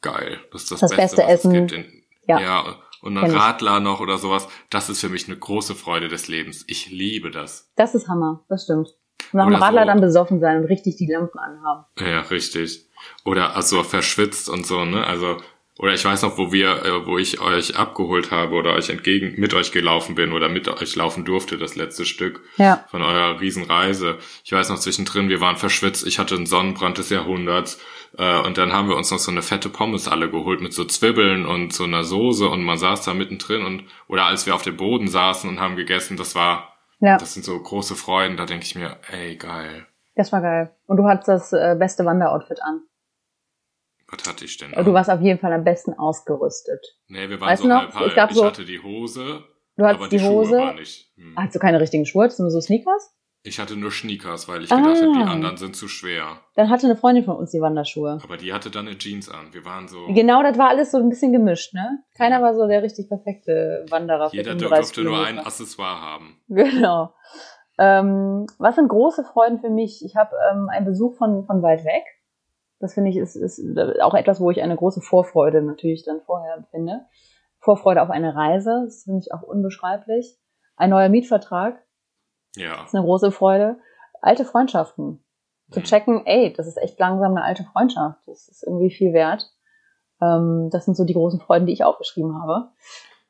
geil, das ist das, Das beste was Essen. es gibt. In, Ja. ja. und ein. Radler noch oder sowas, das ist für mich eine große Freude des Lebens. Ich liebe das. Das ist Hammer, das stimmt. Und nach dem Radler so- dann besoffen sein und richtig die Lampen anhaben. Ja, richtig. Oder also verschwitzt und so, ne? Also oder ich weiß noch, wo wir, äh, wo ich euch abgeholt habe oder euch entgegen mit euch gelaufen bin oder mit euch laufen durfte, das letzte Stück Ja. von eurer Riesenreise. Ich weiß noch zwischendrin, wir waren verschwitzt, ich hatte einen Sonnenbrand des Jahrhunderts äh, und dann haben wir uns noch so eine fette Pommes alle geholt mit so Zwiebeln und so einer Soße und man saß da mittendrin und oder als wir auf dem Boden saßen und haben gegessen, das war, Ja, das sind so große Freuden, da denke ich mir, ey geil, das war geil. Und du hattest das äh, beste Wanderoutfit an. Was hatte ich denn? Du warst auf jeden Fall am besten ausgerüstet. Nee, wir waren Weißt so du noch? halb halb. Ich glaub ich so- hatte die Hose, Du hattest aber die, die, Schuhe Hose. waren nicht. Hm. Hast du keine richtigen Schuhe? Hattest du nur so Sneakers? Ich hatte nur Sneakers, weil ich Ah. gedacht habe, die anderen sind zu schwer. Dann hatte eine Freundin von uns die Wanderschuhe. Aber die hatte dann eine Jeans an. Wir waren so. Genau, das war alles so ein bisschen gemischt, ne? Keiner war so der richtig perfekte Wanderer. Jeder 35 durfte nur ein. Accessoire haben. Genau. Ähm, was sind große Freuden für mich? Ich habe ähm, einen Besuch von, von weit weg. Das finde ich ist, ist auch etwas, wo ich eine große Vorfreude natürlich dann vorher empfinde. Vorfreude auf eine Reise, das finde ich auch unbeschreiblich. Ein neuer Mietvertrag, Ja. ist eine große Freude. Alte Freundschaften. Zu Mhm. checken, ey, das ist echt langsam eine alte Freundschaft. Das ist irgendwie viel wert. Ähm, das sind so die großen Freuden, die ich aufgeschrieben habe.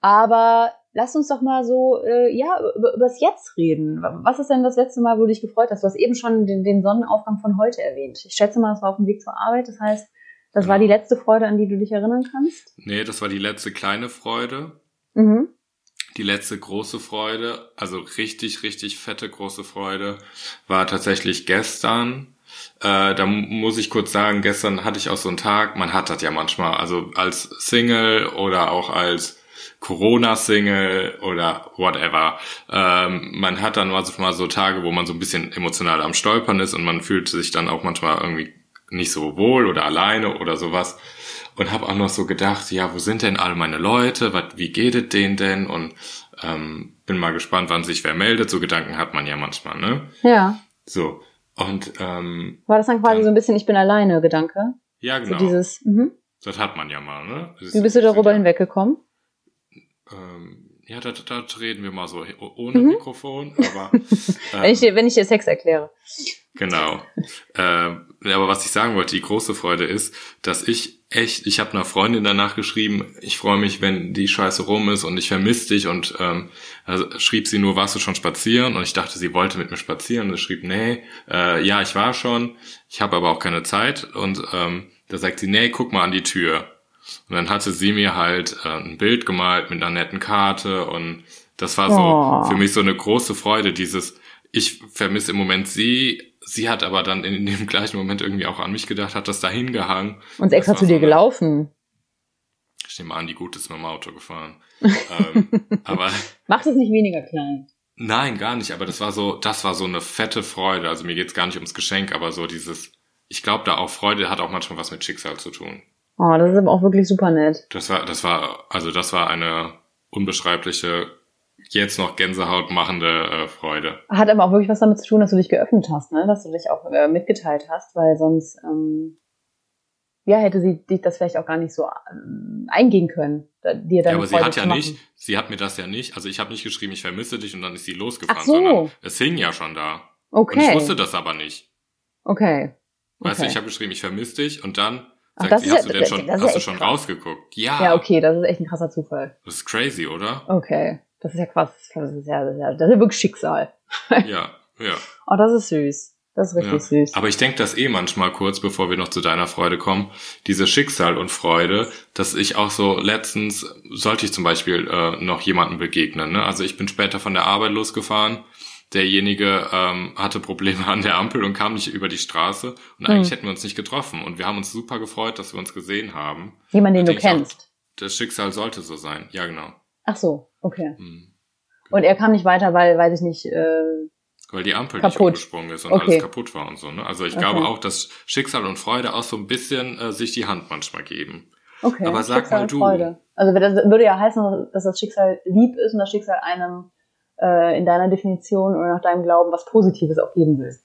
Aber lass uns doch mal so, äh, ja, über, über das Jetzt reden. Was ist denn das letzte Mal, wo du dich gefreut hast? Du hast eben schon den, den Sonnenaufgang von heute erwähnt. Ich schätze mal, es war auf dem Weg zur Arbeit. Das heißt, das war die Genau. letzte Freude, an die du dich erinnern kannst? Nee, das war die letzte kleine Freude. Mhm. Die letzte große Freude, also richtig, richtig fette große Freude, war tatsächlich gestern. Äh, da mu- muss ich kurz sagen, gestern hatte ich auch so einen Tag, man hat das ja manchmal, also als Single oder auch als Corona-Single oder whatever. Ähm, man hat dann also mal so Tage, wo man so ein bisschen emotional am Stolpern ist und man fühlt sich dann auch manchmal irgendwie nicht so wohl oder alleine oder sowas. Und habe auch noch so gedacht, ja, wo sind denn alle meine Leute? Was, wie geht es denen denn? Und ähm, bin mal gespannt, wann sich wer meldet. So Gedanken hat man ja manchmal, ne? Ja. So. Und ähm, War das dann quasi Dann- so ein bisschen Ich bin alleine Gedanke? ja, genau. So dieses, mhm. das hat man ja mal, ne? Wie bist du darüber ja, hinweggekommen? Ähm, ja, da, da reden wir mal so oh- ohne Mhm. Mikrofon, aber Wenn ich dir, wenn ich dir Sex erkläre. Genau. ähm, aber was ich sagen wollte, die große Freude ist, dass ich echt, ich habe einer Freundin danach geschrieben, ich freue mich, wenn die Scheiße rum ist und ich vermisse dich und ähm, also schrieb sie nur, warst du schon spazieren? Und ich dachte, sie wollte mit mir spazieren und schrieb, nee, äh, ja, ich war schon, ich habe aber auch keine Zeit und ähm, da sagt sie, nee, guck mal an die Tür. Und dann hatte sie mir halt äh, ein Bild gemalt mit einer netten Karte und das war so Oh. für mich so eine große Freude, dieses, ich vermisse im Moment sie, sie hat aber dann in dem gleichen Moment irgendwie auch an mich gedacht, hat das da hingehangen. Und ist extra zu dir so gelaufen. Ich nehme an, die Gut ist mit dem Auto gefahren. ähm, aber Macht es nicht weniger klein. nein, gar nicht. Aber das war so, das war so eine fette Freude. Also mir geht's gar nicht ums Geschenk, aber so dieses, ich glaube, da auch Freude hat auch manchmal was mit Schicksal zu tun. Oh, das ist aber auch wirklich super nett. Das war, das war, also das war eine unbeschreibliche, jetzt noch Gänsehaut machende äh, Freude. Hat aber auch wirklich was damit zu tun, dass du dich geöffnet hast, ne? Dass du dich auch äh, mitgeteilt hast, weil sonst, ähm, ja, hätte sie dich das vielleicht auch gar nicht so ähm, eingehen können, da, dir Ja, deine aber sie Freude hat zu ja machen. nicht, sie hat mir das ja nicht, also ich habe nicht geschrieben, ich vermisse dich und dann ist sie losgefahren, Ach so. sondern es hing ja schon da. Okay. Und ich wusste das aber nicht. Okay. Weißt du, Okay. ich habe geschrieben, ich vermisse dich und dann Ach, sagt das sie, ist hast ja- du denn das- schon, das hast du schon krass. rausgeguckt? Ja, Ja, okay, das ist echt ein krasser Zufall. das ist crazy, oder? Okay. Das ist ja krass. Das ist ja, das ist ja, das ist ja wirklich Schicksal. ja, ja. Oh, das ist süß. Das ist richtig Ja. süß. Aber ich denke das eh manchmal kurz, bevor wir noch zu deiner Freude kommen, diese Schicksal und Freude, dass ich auch so letztens, sollte ich zum Beispiel äh, noch jemanden begegnen, ne? also ich bin später von der Arbeit losgefahren, derjenige ähm, hatte Probleme an der Ampel und kam nicht über die Straße und eigentlich Hm. hätten wir uns nicht getroffen und wir haben uns super gefreut, dass wir uns gesehen haben. Jemand, den du ich auch, kennst. Das Schicksal sollte so sein, ja genau. Ach so, okay. Hm. Und er kam nicht weiter, weil, weiß ich nicht, äh, Weil die Ampel nicht Kaputt. umgesprungen ist und Okay. alles kaputt war und so. Ne? Also ich Okay. glaube auch, dass Schicksal und Freude auch so ein bisschen äh, sich die Hand manchmal geben. okay. Aber sag Schicksal mal du. Freude. Also das würde ja heißen, dass das Schicksal lieb ist und das Schicksal einem äh, in deiner Definition oder nach deinem Glauben was Positives auch geben will.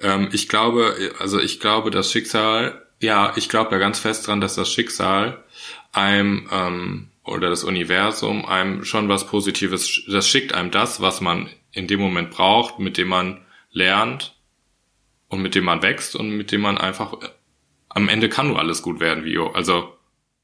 Ähm, ich glaube, also ich glaube, das Schicksal, ja, ich glaube da ganz fest dran, dass das Schicksal einem ähm, oder das Universum einem schon was Positives, das schickt einem das, was man in dem Moment braucht, mit dem man lernt und mit dem man wächst und mit dem man einfach äh, am Ende kann nur alles gut werden, wie also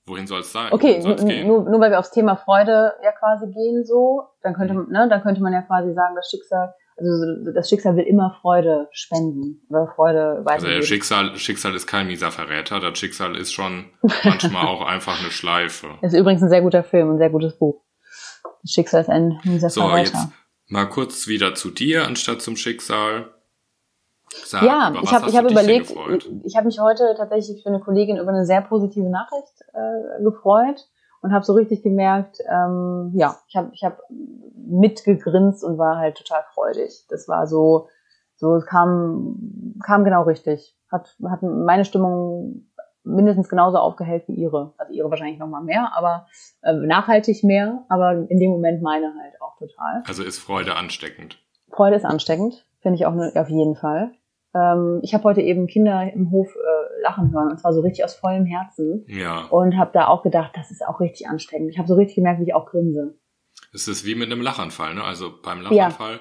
wohin soll es sein? Okay, nur, nur weil wir aufs Thema Freude ja quasi gehen so, dann könnte, man- ne, dann könnte man ja quasi sagen, das Schicksal, also so- das Schicksal will immer Freude spenden oder Freude Also weitergeben. äh, Schicksal, Schicksal ist kein mieser Verräter, das Schicksal ist schon manchmal auch einfach eine Schleife. Das ist übrigens ein sehr guter Film, ein sehr gutes Buch. Das Schicksal ist ein mieser So, Verräter. jetzt mal kurz wieder zu dir anstatt zum Schicksal. Sag, ja, ich habe ich hab überlegt, gefreut? ich habe mich heute tatsächlich für eine Kollegin über eine sehr positive Nachricht äh, gefreut und habe so richtig gemerkt, ähm, ja, ich habe ich hab mitgegrinst und war halt total freudig. Das war so, so es kam, kam genau richtig. Hat, hat meine Stimmung mindestens genauso aufgehellt wie ihre. Also ihre wahrscheinlich noch mal mehr, aber äh, nachhaltig mehr, aber in dem Moment meine halt auch total. Also ist Freude ansteckend. Freude ist ansteckend, finde ich auch auf jeden Fall. Ähm, ich habe heute eben Kinder im Hof äh, lachen hören und zwar so richtig aus vollem Herzen Ja, und habe da auch gedacht, das ist auch richtig ansteckend. Ich habe so richtig gemerkt, wie ich auch grinse. es ist wie mit einem Lachanfall, ne? Also beim Ja. Lachanfall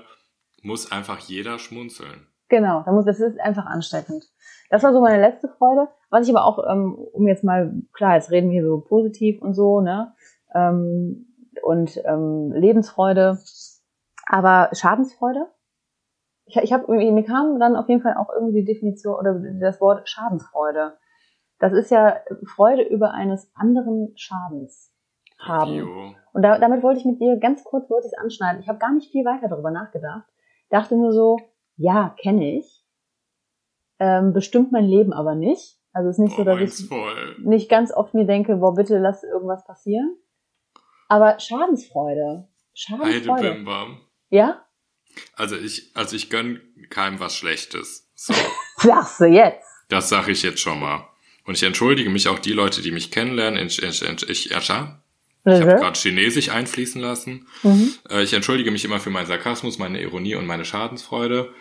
muss einfach jeder schmunzeln. Genau, da muss, das ist einfach ansteckend. Das war so meine letzte Freude. Was ich aber auch, ähm, um jetzt mal, klar, jetzt reden wir so positiv und so, ne? Ähm, und ähm, Lebensfreude, aber Schadensfreude. Ich, ich habe mir kam dann auf jeden Fall auch irgendwie die Definition oder das Wort Schadensfreude. Das ist ja Freude über eines anderen Schadens haben. Und da, damit wollte ich mit dir ganz kurz wollte ich es anschneiden. Ich habe gar nicht viel weiter darüber nachgedacht. Dachte nur so, ja, kenne ich. Ähm, bestimmt mein Leben aber nicht. Also es ist nicht so, Oh, dass meins ich voll. nicht ganz oft mir denke, boah, bitte lass irgendwas passieren. Aber Schadensfreude. Schadensfreude. Heidebimbam. Ja? Also ich, also ich gönn keinem was Schlechtes. So, Sagst du jetzt. das sage ich jetzt schon mal. Und ich entschuldige mich auch die Leute, die mich kennenlernen. Ich, ich, ich, ich, ich habe gerade Chinesisch einfließen lassen. Mhm. Äh, Ich entschuldige mich immer für meinen Sarkasmus, meine Ironie und meine Schadensfreude.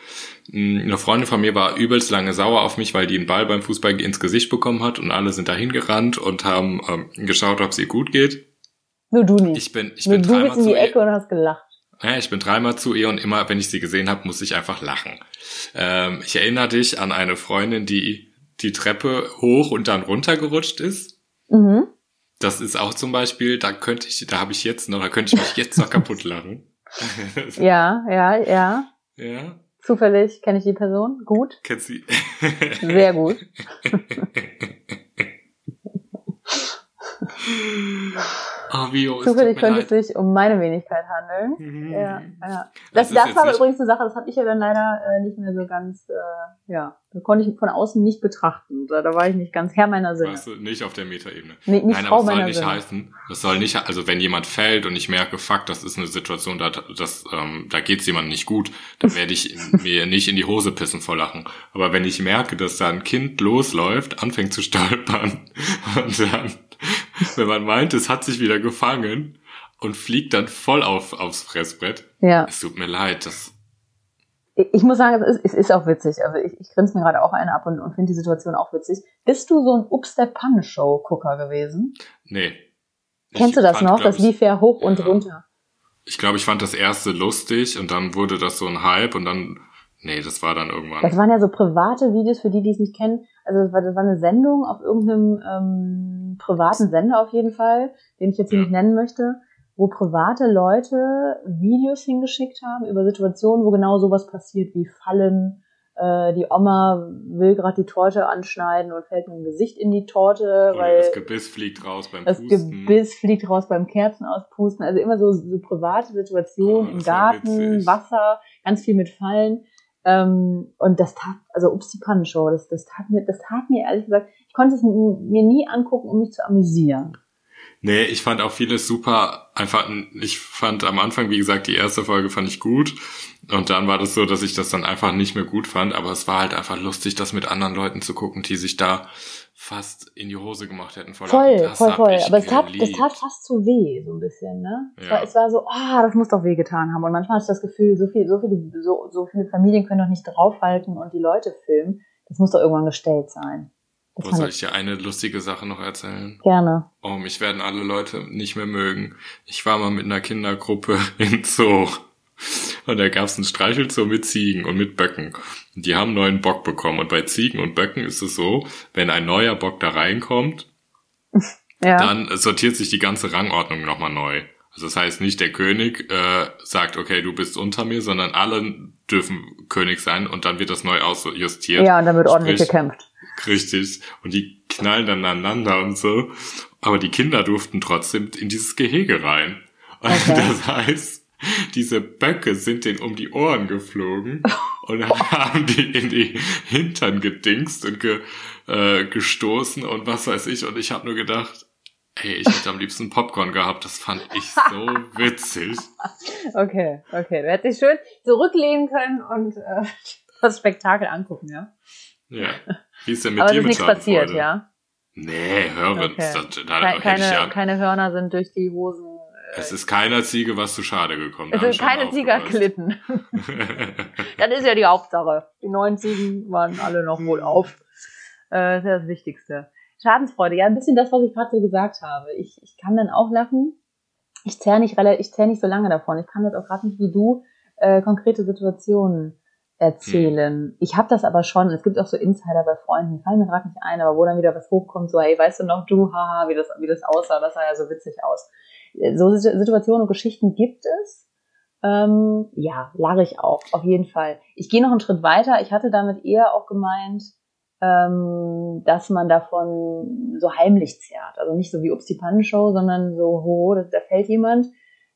Mm, Eine Freundin von mir war übelst lange sauer auf mich, weil die einen Ball beim Fußball ins Gesicht bekommen hat und alle sind dahin gerannt und haben ähm, geschaut, ob es ihr gut geht. Nur du nicht. Ich bin, ich Nur bin du bist in die. Ecke und hast gelacht. Ja, ich bin dreimal zu ihr und immer, wenn ich sie gesehen habe, muss ich einfach lachen. Ähm, ich erinnere dich an eine Freundin, die die Treppe hoch und dann runter gerutscht ist. Mhm. Das ist auch zum Beispiel, da könnte ich, da habe ich jetzt noch, da könnte ich mich jetzt noch kaputt lachen. Ja, ja, ja. ja, Zufällig kenne ich die Person. Gut. kennst du? Sehr gut. Oh, Vio, es Zufällig könnte es sich um meine Wenigkeit handeln. Mhm. Ja, ja. Das Das, ist das, jetzt war nicht- übrigens eine Sache, das habe ich ja dann leider äh, nicht mehr so ganz, äh, ja, das konnte ich von außen nicht betrachten. Da, da war ich nicht ganz Herr meiner Sinne. Weißt du, nicht auf der Metaebene. Nee, nicht Nein, Frau aber es soll nicht Sinne. heißen, das soll nicht, also wenn jemand fällt und ich merke, fuck, das ist eine Situation, da, das, ähm, da geht's jemandem nicht gut, dann werde ich mir nicht in die Hose pissen vor Lachen. Aber wenn ich merke, dass da ein Kind losläuft, anfängt zu stolpern und dann, wenn man meint, es hat sich wieder gefangen und fliegt dann voll auf, aufs Fressbrett, Ja. es tut mir leid, das, Ich muss sagen, es ist, es ist auch witzig. Also ich, ich grinse mir gerade auch einen ab und, und finde die Situation auch witzig. Bist du so ein Ups der Panne Show Gucker gewesen? nee. Kennst Ich du das fand, noch? Das lief ja hoch und ja. runter. Ich glaube, ich fand das erste lustig und dann wurde das so ein Hype und dann, nee, das war dann irgendwann. Das waren ja so private Videos, für die, die es nicht kennen. Also das war, das war eine Sendung auf irgendeinem ähm, privaten Sender auf jeden Fall, den ich jetzt hier Ja. nicht nennen möchte, wo private Leute Videos hingeschickt haben über Situationen, wo genau sowas passiert, wie Fallen Äh, die Oma will gerade die Torte anschneiden und fällt mit dem Gesicht in die Torte, Oder weil das Gebiss fliegt raus beim das Pusten. Gebiss fliegt raus beim Kerzen auspusten. Also immer so, so private Situationen Oh, im das Garten. Wasser, ganz viel mit Fallen. Ähm, und das tat, also ups die Pannenshow, das, das tat mir, das tat mir ehrlich gesagt, ich konnte es mir nie angucken, um mich zu amüsieren. Nee, ich fand auch vieles super. Einfach, ich fand am Anfang, wie gesagt, die erste Folge fand ich gut. Und dann war das so, dass ich das dann einfach nicht mehr gut fand. Aber es war halt einfach lustig, das mit anderen Leuten zu gucken, die sich da fast in die Hose gemacht hätten. Voll, voll, voll. ich Aber es tat, geliebt. tat fast zu weh, so ein bisschen, ne? Es, Ja. war, es war so, ah, das muss doch wehgetan haben. Und manchmal hatte ich das Gefühl, so viel, so viele, so, so viele Familien können doch nicht draufhalten und die Leute filmen. Das muss doch irgendwann gestellt sein. Das Wo soll ich ich dir eine lustige Sache noch erzählen? gerne. Oh, mich werden alle Leute nicht mehr mögen. Ich war mal mit einer Kindergruppe in Zoo. Und da gab's einen Streichelzoo mit Ziegen und mit Böcken. Und die haben einen neuen Bock bekommen. Und bei Ziegen und Böcken ist es so, wenn ein neuer Bock da reinkommt, Ja. dann sortiert sich die ganze Rangordnung nochmal neu. Also das heißt nicht der König äh, sagt, okay, du bist unter mir, sondern alle dürfen König sein und dann wird das neu ausjustiert. ja, und dann wird ordentlich Sprich, gekämpft. Richtig. Und die knallen dann aneinander und so. Aber die Kinder durften trotzdem in dieses Gehege rein. Und Okay. das heißt, diese Böcke sind denen um die Ohren geflogen und haben die in die Hintern gedingst und ge, äh, gestoßen und was weiß ich. Und ich habe nur gedacht, ey, ich hätte am liebsten Popcorn gehabt. Das fand ich so witzig. Okay, okay. Du hättest dich schön zurücklehnen können und äh, das Spektakel angucken, ja? Ja. Wie ist denn mit Aber es dir ist mit nichts passiert, Schadenfreude? ja? Nee, hören. Okay. Das, da Ke hätte ich keine, ja, keine Hörner sind durch die Hosen. Äh, Es ist keiner Ziege was zu schade gekommen. es Da hab sind keine Ziege erglitten. Das ist ja die Hauptsache. Die neuen Ziegen waren alle noch wohl auf. Äh, das ist ja das Wichtigste. Schadensfreude, ja, ein bisschen das, was ich gerade so gesagt habe. Ich, ich kann dann auch lachen. Ich zerre nicht, ich zerr nicht so lange davon. Ich kann jetzt auch gerade nicht wie du äh, konkrete Situationen erzählen. Ich habe das aber schon. Es gibt auch so Insider bei Freunden, die fallen mir gerade nicht ein, aber wo dann wieder was hochkommt, so, hey, weißt du noch, du, haha, wie das, wie das aussah, das sah ja so witzig aus. So Situ- Situationen und Geschichten gibt es. Ähm, ja, lache ich auch, auf jeden Fall. Ich gehe noch einen Schritt weiter. Ich hatte damit eher auch gemeint, ähm, dass man davon so heimlich zerrt. Also nicht so wie Ups die Pannenshow, sondern so, ho, da, da fällt jemand,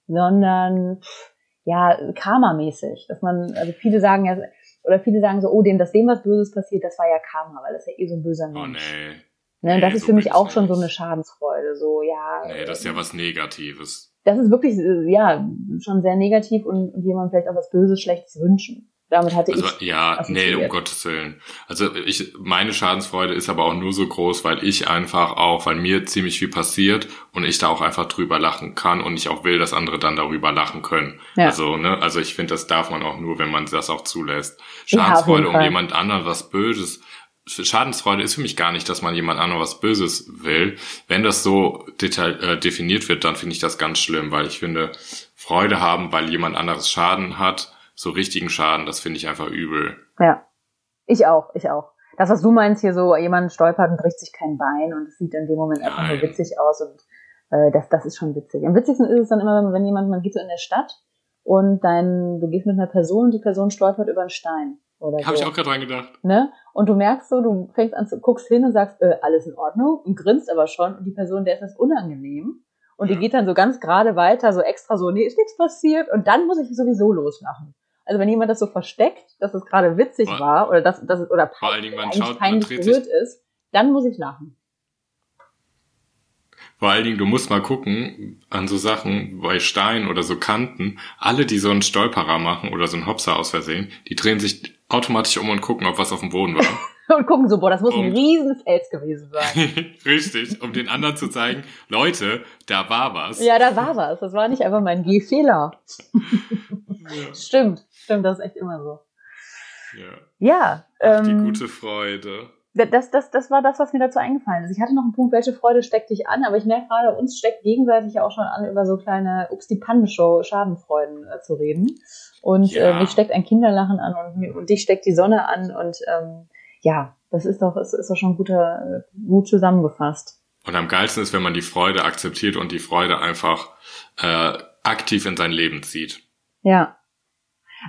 sondern pff, ja, Karma-mäßig. Dass man, also viele sagen ja, oder viele sagen so, oh, dem, dass dem was Böses passiert, das war ja Karma, weil das ist ja eh so ein böser Oh Mensch. nee. Ne, nee, das ist so für mich auch schon so eine Schadensfreude. So, ja. Nee, das ist ja was Negatives. das ist wirklich, äh, ja, schon sehr negativ und, und jemand vielleicht auch was Böses, Schlechtes wünschen. Damit hatte Also, ich. ja, nee, um. Gottes Willen. Also ich, meine Schadensfreude ist aber auch nur so groß, weil ich einfach auch, weil mir ziemlich viel passiert und ich da auch einfach drüber lachen kann und ich auch will, dass andere dann darüber lachen können. Ja. Also, ne, also ich finde, das darf man auch nur, wenn man das auch zulässt. Ja, Schadensfreude, jeden um jemand anderen was Böses. Schadensfreude ist für mich gar nicht, dass man jemand anderem was Böses will. Wenn das so detail, äh, definiert wird, dann finde ich das ganz schlimm, weil ich finde, Freude haben, weil jemand anderes Schaden hat, so richtigen Schaden, das finde ich einfach übel. Ja. Ich auch, ich auch. Das, was du meinst hier so, jemand stolpert und bricht sich kein Bein und es sieht in dem Moment einfach nur witzig aus und äh, das, das ist schon witzig. Am witzigsten ist es dann immer, wenn, wenn jemand, man geht so in der Stadt und dein, du gehst mit einer Person und die Person stolpert über einen Stein. Oder Habe so. ich auch gerade dran gedacht. ne? Und du merkst so, du fängst an zu, guckst hin und sagst, äh, alles in Ordnung und grinst aber schon und die Person, der ist das unangenehm und die geht dann so ganz gerade weiter, so extra so, nee, ist nichts passiert und dann muss ich sowieso loslachen. Also wenn jemand das so versteckt, dass es gerade witzig Vor- war oder dass, dass es oder Vor allen Dingen, man schaut, man peinlich dreht berührt ist, dann muss ich lachen. vor allen Dingen, du musst mal gucken, an so Sachen, bei Steinen oder so Kanten, alle, die so einen Stolperer machen oder so einen Hopser aus Versehen, die drehen sich automatisch um und gucken, ob was auf dem Boden war. Und gucken so, boah, das muss ein Und- Riesenfels gewesen sein. Richtig, um den anderen zu zeigen, Leute, da war was. ja, da war was. Das war nicht einfach mein Gehfehler. Ja. Stimmt, stimmt, das ist echt immer so. ja. Ja, Ach, die ähm, gute Freude. das, das, das war das, was mir dazu eingefallen ist. Ich hatte noch einen Punkt, welche Freude steckt dich an, aber ich merke gerade, uns steckt gegenseitig ja auch schon an, über so kleine Ups die Pannenshow Schadenfreuden äh, zu reden. Und Ja. äh, mich steckt ein Kinderlachen an und, und dich steckt die Sonne an und ähm, ja, das ist doch, ist, ist doch schon guter, äh, gut zusammengefasst. Und am geilsten ist, wenn man die Freude akzeptiert und die Freude einfach äh, aktiv in sein Leben zieht. Ja.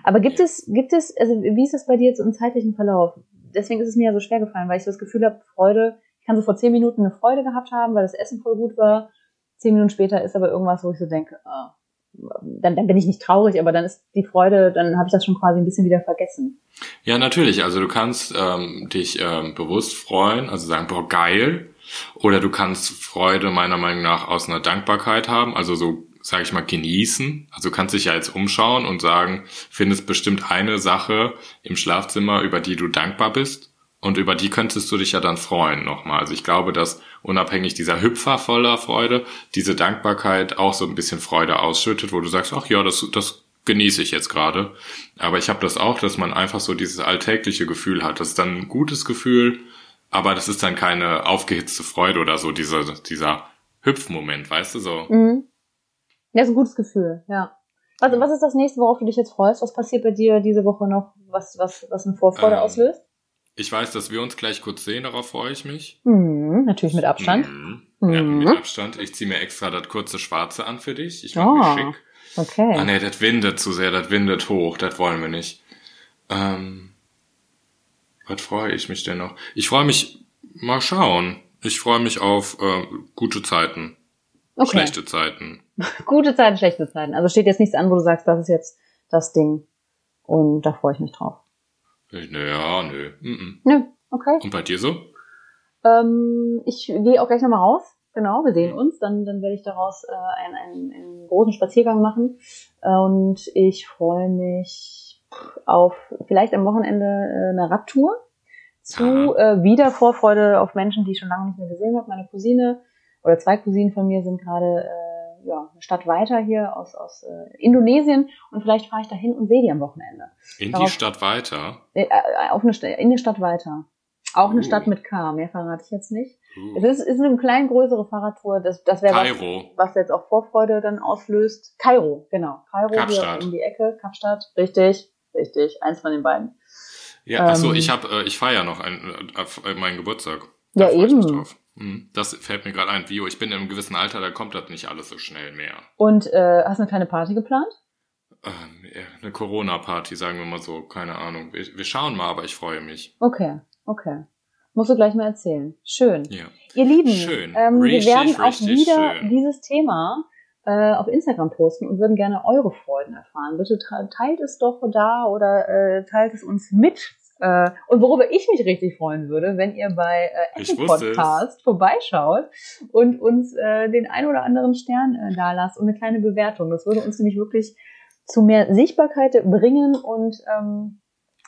Aber gibt es, gibt es, also wie ist das bei dir jetzt im zeitlichen Verlauf? Deswegen ist es mir ja so schwer gefallen, weil ich das Gefühl habe, Freude, ich kann so vor zehn Minuten eine Freude gehabt haben, weil das Essen voll gut war. Zehn Minuten später ist aber irgendwas, wo ich so denke, ah, dann, dann bin ich nicht traurig, aber dann ist die Freude, dann habe ich das schon quasi ein bisschen wieder vergessen. Ja, natürlich. Also du kannst ähm, dich ähm, bewusst freuen, also sagen, boah, geil. Oder du kannst Freude meiner Meinung nach aus einer Dankbarkeit haben, also so, sage ich mal, genießen. Also kannst dich ja jetzt umschauen und sagen, findest bestimmt eine Sache im Schlafzimmer, über die du dankbar bist. Und über die könntest du dich ja dann freuen nochmal. Also ich glaube, dass unabhängig dieser Hüpfer voller Freude, diese Dankbarkeit auch so ein bisschen Freude ausschüttet, wo du sagst, ach ja, das, das genieße ich jetzt gerade. Aber ich habe das auch, dass man einfach so dieses alltägliche Gefühl hat. Das ist dann ein gutes Gefühl, aber das ist dann keine aufgehitzte Freude oder so, dieser, dieser Hüpfmoment, weißt du so. Mhm. Ja, ist ein gutes Gefühl, ja. Also, was ist das nächste, worauf du dich jetzt freust? Was passiert bei dir diese Woche noch, was, was, was eine Vorfreude Ähm, auslöst? Ich weiß, dass wir uns gleich kurz sehen, darauf freue ich mich. Mhm, natürlich mit Abstand. Mhm. Ja, Mhm. mit Abstand. Ich ziehe mir extra das kurze Schwarze an für dich. Ich mache Oh. mich schick. Okay. Ah nee, das windet zu sehr, das windet hoch, das wollen wir nicht. Ähm, was freue ich mich denn noch? Ich freue mich, mal schauen. Ich freue mich auf äh, gute Zeiten, okay. schlechte Zeiten. Gute Zeiten, schlechte Zeiten. Also steht jetzt nichts an, wo du sagst, das ist jetzt das Ding. Und da freue ich mich drauf. Naja, nö. Mm Nö, okay. -mm. Und bei dir so? Ähm, ich gehe auch gleich nochmal raus. Genau, wir sehen uns. Dann, dann werde ich daraus äh, einen, einen, einen großen Spaziergang machen. Äh, Und ich freue mich auf vielleicht am Wochenende äh, eine Radtour zu äh, wieder Vorfreude auf Menschen, die ich schon lange nicht mehr gesehen habe. Meine Cousine oder zwei Cousinen von mir sind gerade äh, ja, eine Stadt weiter hier aus, aus äh, Indonesien und vielleicht fahre ich dahin und sehe die am Wochenende. In die Darauf- Stadt weiter? Äh, äh, auf eine, in eine Stadt weiter. Auch eine Uh. Stadt mit K, mehr verrate ich jetzt nicht. Uh, Es ist, ist eine klein größere Fahrradtour, das, das wäre was, was jetzt auch Vorfreude dann auslöst. Kairo, genau. Kairo Kapstadt. hier um die Ecke, Kapstadt, richtig, richtig, eins von den beiden. Ja, ähm, ich habe, äh, ich feiere noch ein, äh, äh, meinen Geburtstag. Ja, ich mich eben. Mhm. Das fällt mir gerade ein. Vio, ich bin in einem gewissen Alter, da kommt das nicht alles so schnell mehr. Und äh, hast du eine kleine Party geplant? Ähm, eine Corona-Party, sagen wir mal so, keine Ahnung. Wir, wir schauen mal, aber ich freue mich. Okay, okay. Musst du gleich mal erzählen. Schön. Ja. Ihr Lieben, Schön. Ähm, wir Richtig, werden auch wieder schön. dieses Thema äh, auf Instagram posten und würden gerne eure Freuden erfahren. Bitte teilt es doch da oder äh, teilt es uns mit. Äh, und worüber ich mich richtig freuen würde, wenn ihr bei äh, Apple es. Podcast vorbeischaut und uns äh, den ein oder anderen Stern äh, da lasst und eine kleine Bewertung. Das würde uns nämlich wirklich zu mehr Sichtbarkeit bringen und ähm,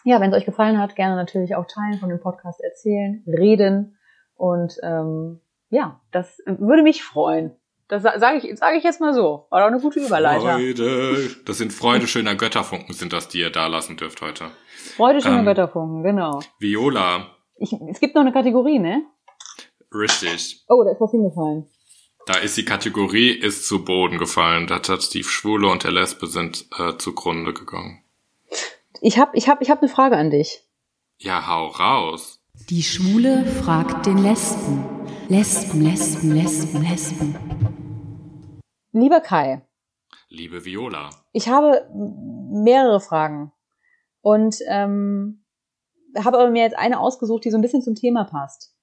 ja, wenn es euch gefallen hat, gerne natürlich auch teilen von dem Podcast erzählen, reden und ähm, ja, das würde mich freuen. Das sage ich, sage ich jetzt mal so. War doch eine gute Überleiter. Freude. Das sind Freude schöner Götterfunken, sind das, die ihr da lassen dürft heute. Freude schöner Ähm, Götterfunken, genau. Viola, Ich, es gibt noch eine Kategorie, ne? richtig. Oh, da ist was hingefallen. Da ist die Kategorie ist zu Boden gefallen. Das hat die Schwule und der Lesbe sind äh, zugrunde gegangen. Ich habe ich hab, ich hab eine Frage an dich. Ja, hau raus. Die Schwule fragt den Lesben. Lesben, Lesben, Lesben, Lesben. Lieber Kai, Liebe Viola. ich habe mehrere Fragen und ähm, habe aber mir jetzt eine ausgesucht, die so ein bisschen zum Thema passt.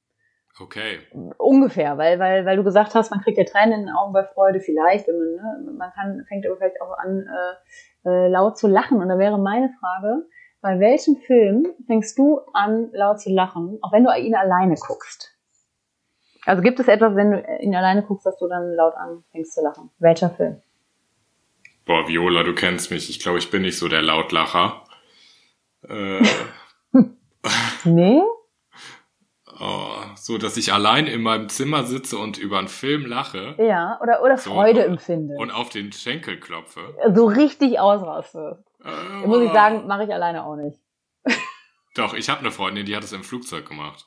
Okay. Ungefähr, weil, weil, weil du gesagt hast, man kriegt ja Tränen in den Augen bei Freude, vielleicht, man, ne, man kann, fängt aber vielleicht auch an, äh, äh, laut zu lachen. Und da wäre meine Frage, bei welchem Film fängst du an, laut zu lachen, auch wenn du ihn alleine guckst? Also gibt es etwas, wenn du ihn alleine guckst, dass du dann laut anfängst zu lachen? Welcher Film? Boah, Viola, du kennst mich. Ich glaube, ich bin nicht so der Lautlacher. Äh, Nee? oh, so, dass ich allein in meinem Zimmer sitze und über einen Film lache Ja, oder, oder So, Freude empfinde. und auf den Schenkel klopfe. so richtig ausraste. Äh, Muss ich sagen, mache ich alleine auch nicht. Doch, ich habe eine Freundin, die hat es im Flugzeug gemacht.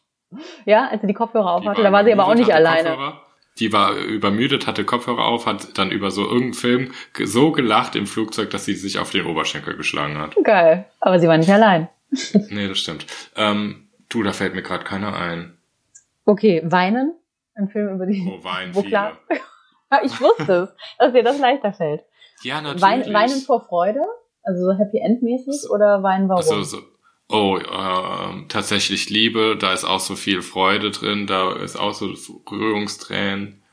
Ja, als sie die Kopfhörer aufhatte, da war sie aber auch nicht alleine. Kopfhörer. Die war übermüdet, hatte Kopfhörer auf, hat dann über so irgendeinen Film so gelacht im Flugzeug, dass sie sich auf den Oberschenkel geschlagen hat. Geil. Aber sie war nicht allein. Nee, das stimmt. Ähm, du, da fällt mir gerade keiner ein. Okay, weinen. Ein Film über die. Oh, weinen Wo klar- ich wusste es, dass dir das leichter fällt. Ja, natürlich. Wein, weinen vor Freude. Also so Happy End mäßig oder Wein warum? Also, so, oh, äh, tatsächlich Liebe, da ist auch so viel Freude drin, da ist auch so Rührungstränen.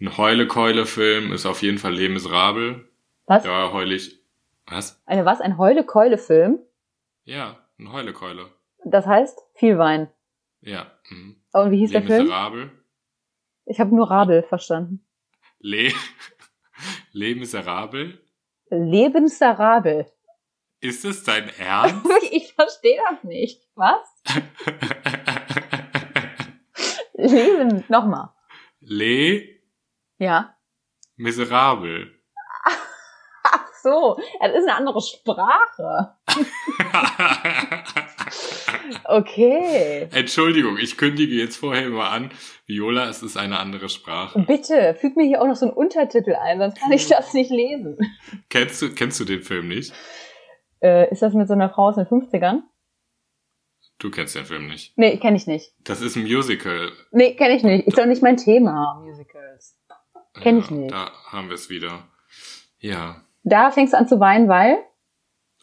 Ein Heule-Keule-Film ist auf jeden Fall Les Miserables. was? Ja, heul ich. Was? Eine was? Ein Heule-Keule-Film? Ja, ein Heule-Keule. Das heißt viel Wein. Ja. Mhm. Und wie hieß Les der Film? Miserables. Ich habe nur Rabel verstanden. Les, Les Miserables. Lebensarabel. Ist es dein Ernst? Ich verstehe das nicht. Was? Leben, nochmal. Les Ja. Miserables. Ach so, das ist eine andere Sprache. Okay. Entschuldigung, ich kündige jetzt vorher immer an. Viola, es ist eine andere Sprache. Bitte, füg mir hier auch noch so einen Untertitel ein, sonst kann ich das nicht lesen. Kennst du, kennst du den Film nicht? Äh, ist das mit so einer Frau aus den 50ern? Du kennst den Film nicht. Nee, kenne ich nicht. Das ist ein Musical. Nee, kenne ich nicht. Ist doch nicht mein Thema, Musicals. Kenn ich Ja, nicht. Da haben wir es wieder. Ja. Da fängst du an zu weinen, weil?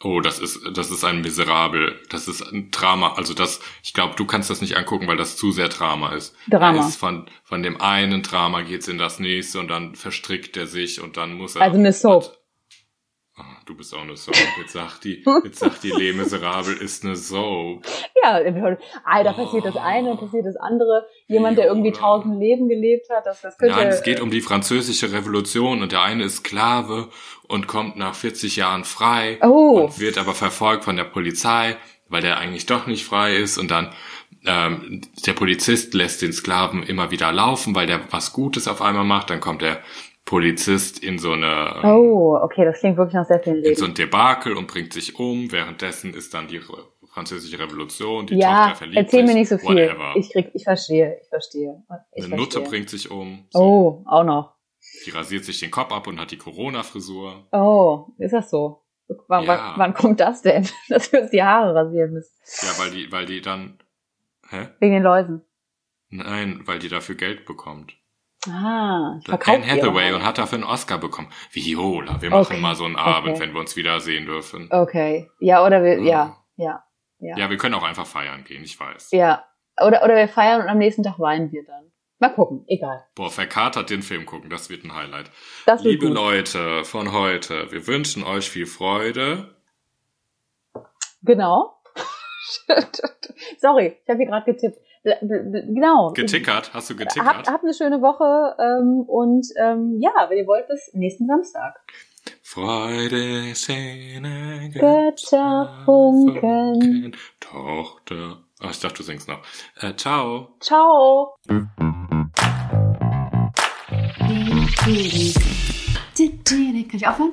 Oh, das ist, das ist ein Miserabel. Das ist ein Drama. Also das, ich glaube, du kannst das nicht angucken, weil das zu sehr Drama ist. Drama. Ist von, von dem einen Drama geht's in das nächste und dann verstrickt er sich und dann muss er. Also eine Soap. Ah, du bist auch eine Soap. Jetzt sagt die, jetzt sagt die Les Miserable ist eine Soap. Ja, ah, da passiert das eine, passiert das andere. Jemand, der irgendwie tausend Leben gelebt hat, das, das könnte... Nein, es geht um die französische Revolution und der eine ist Sklave und kommt nach 40 Jahren frei Oh. und wird aber verfolgt von der Polizei, weil der eigentlich doch nicht frei ist und dann ähm, der Polizist lässt den Sklaven immer wieder laufen, weil der was Gutes auf einmal macht. Dann kommt der Polizist in so eine Oh, okay, das klingt wirklich nach sehr vielen in so Leben. ein Debakel und bringt sich um. Währenddessen ist dann die französische Revolution, die Ja, Tochter verliebt erzähl sich, mir nicht so viel. Whatever. Ich krieg, ich verstehe, ich verstehe. Ich Eine Nutte bringt sich um. So. Oh, auch noch. Die rasiert sich den Kopf ab und hat die Corona-Frisur. Oh, ist das so? Wann, Ja. wann kommt das denn? Dass wir uns die Haare rasieren müssen. Ja, weil die, weil die dann. Hä? Wegen den Läusen. Nein, weil die dafür Geld bekommt. Ah, Anne Hathaway und hat dafür einen Oscar bekommen. Viola, wir machen Okay, mal so einen Abend, okay. wenn wir uns wieder sehen dürfen. Okay. Ja, oder wir, Ja. ja, ja, ja. Ja, wir können auch einfach feiern gehen, ich weiß. Ja. Oder, oder wir feiern und am nächsten Tag weinen wir dann. Mal gucken, egal. Boah, verkatert den Film gucken, das wird ein Highlight. Das Liebe gut. Leute von heute, wir wünschen euch viel Freude. Genau. Sorry, ich habe hier gerade getippt. Bl- Genau. Getickert, hast du getickert? habt eine schöne Woche ähm, und ähm, ja, wenn ihr wollt, bis nächsten Samstag. Freude, Szene, Götter funken. Tochter. Ach, ich dachte, du singst noch. Äh, ciao. Ciao. Kann ich aufhören?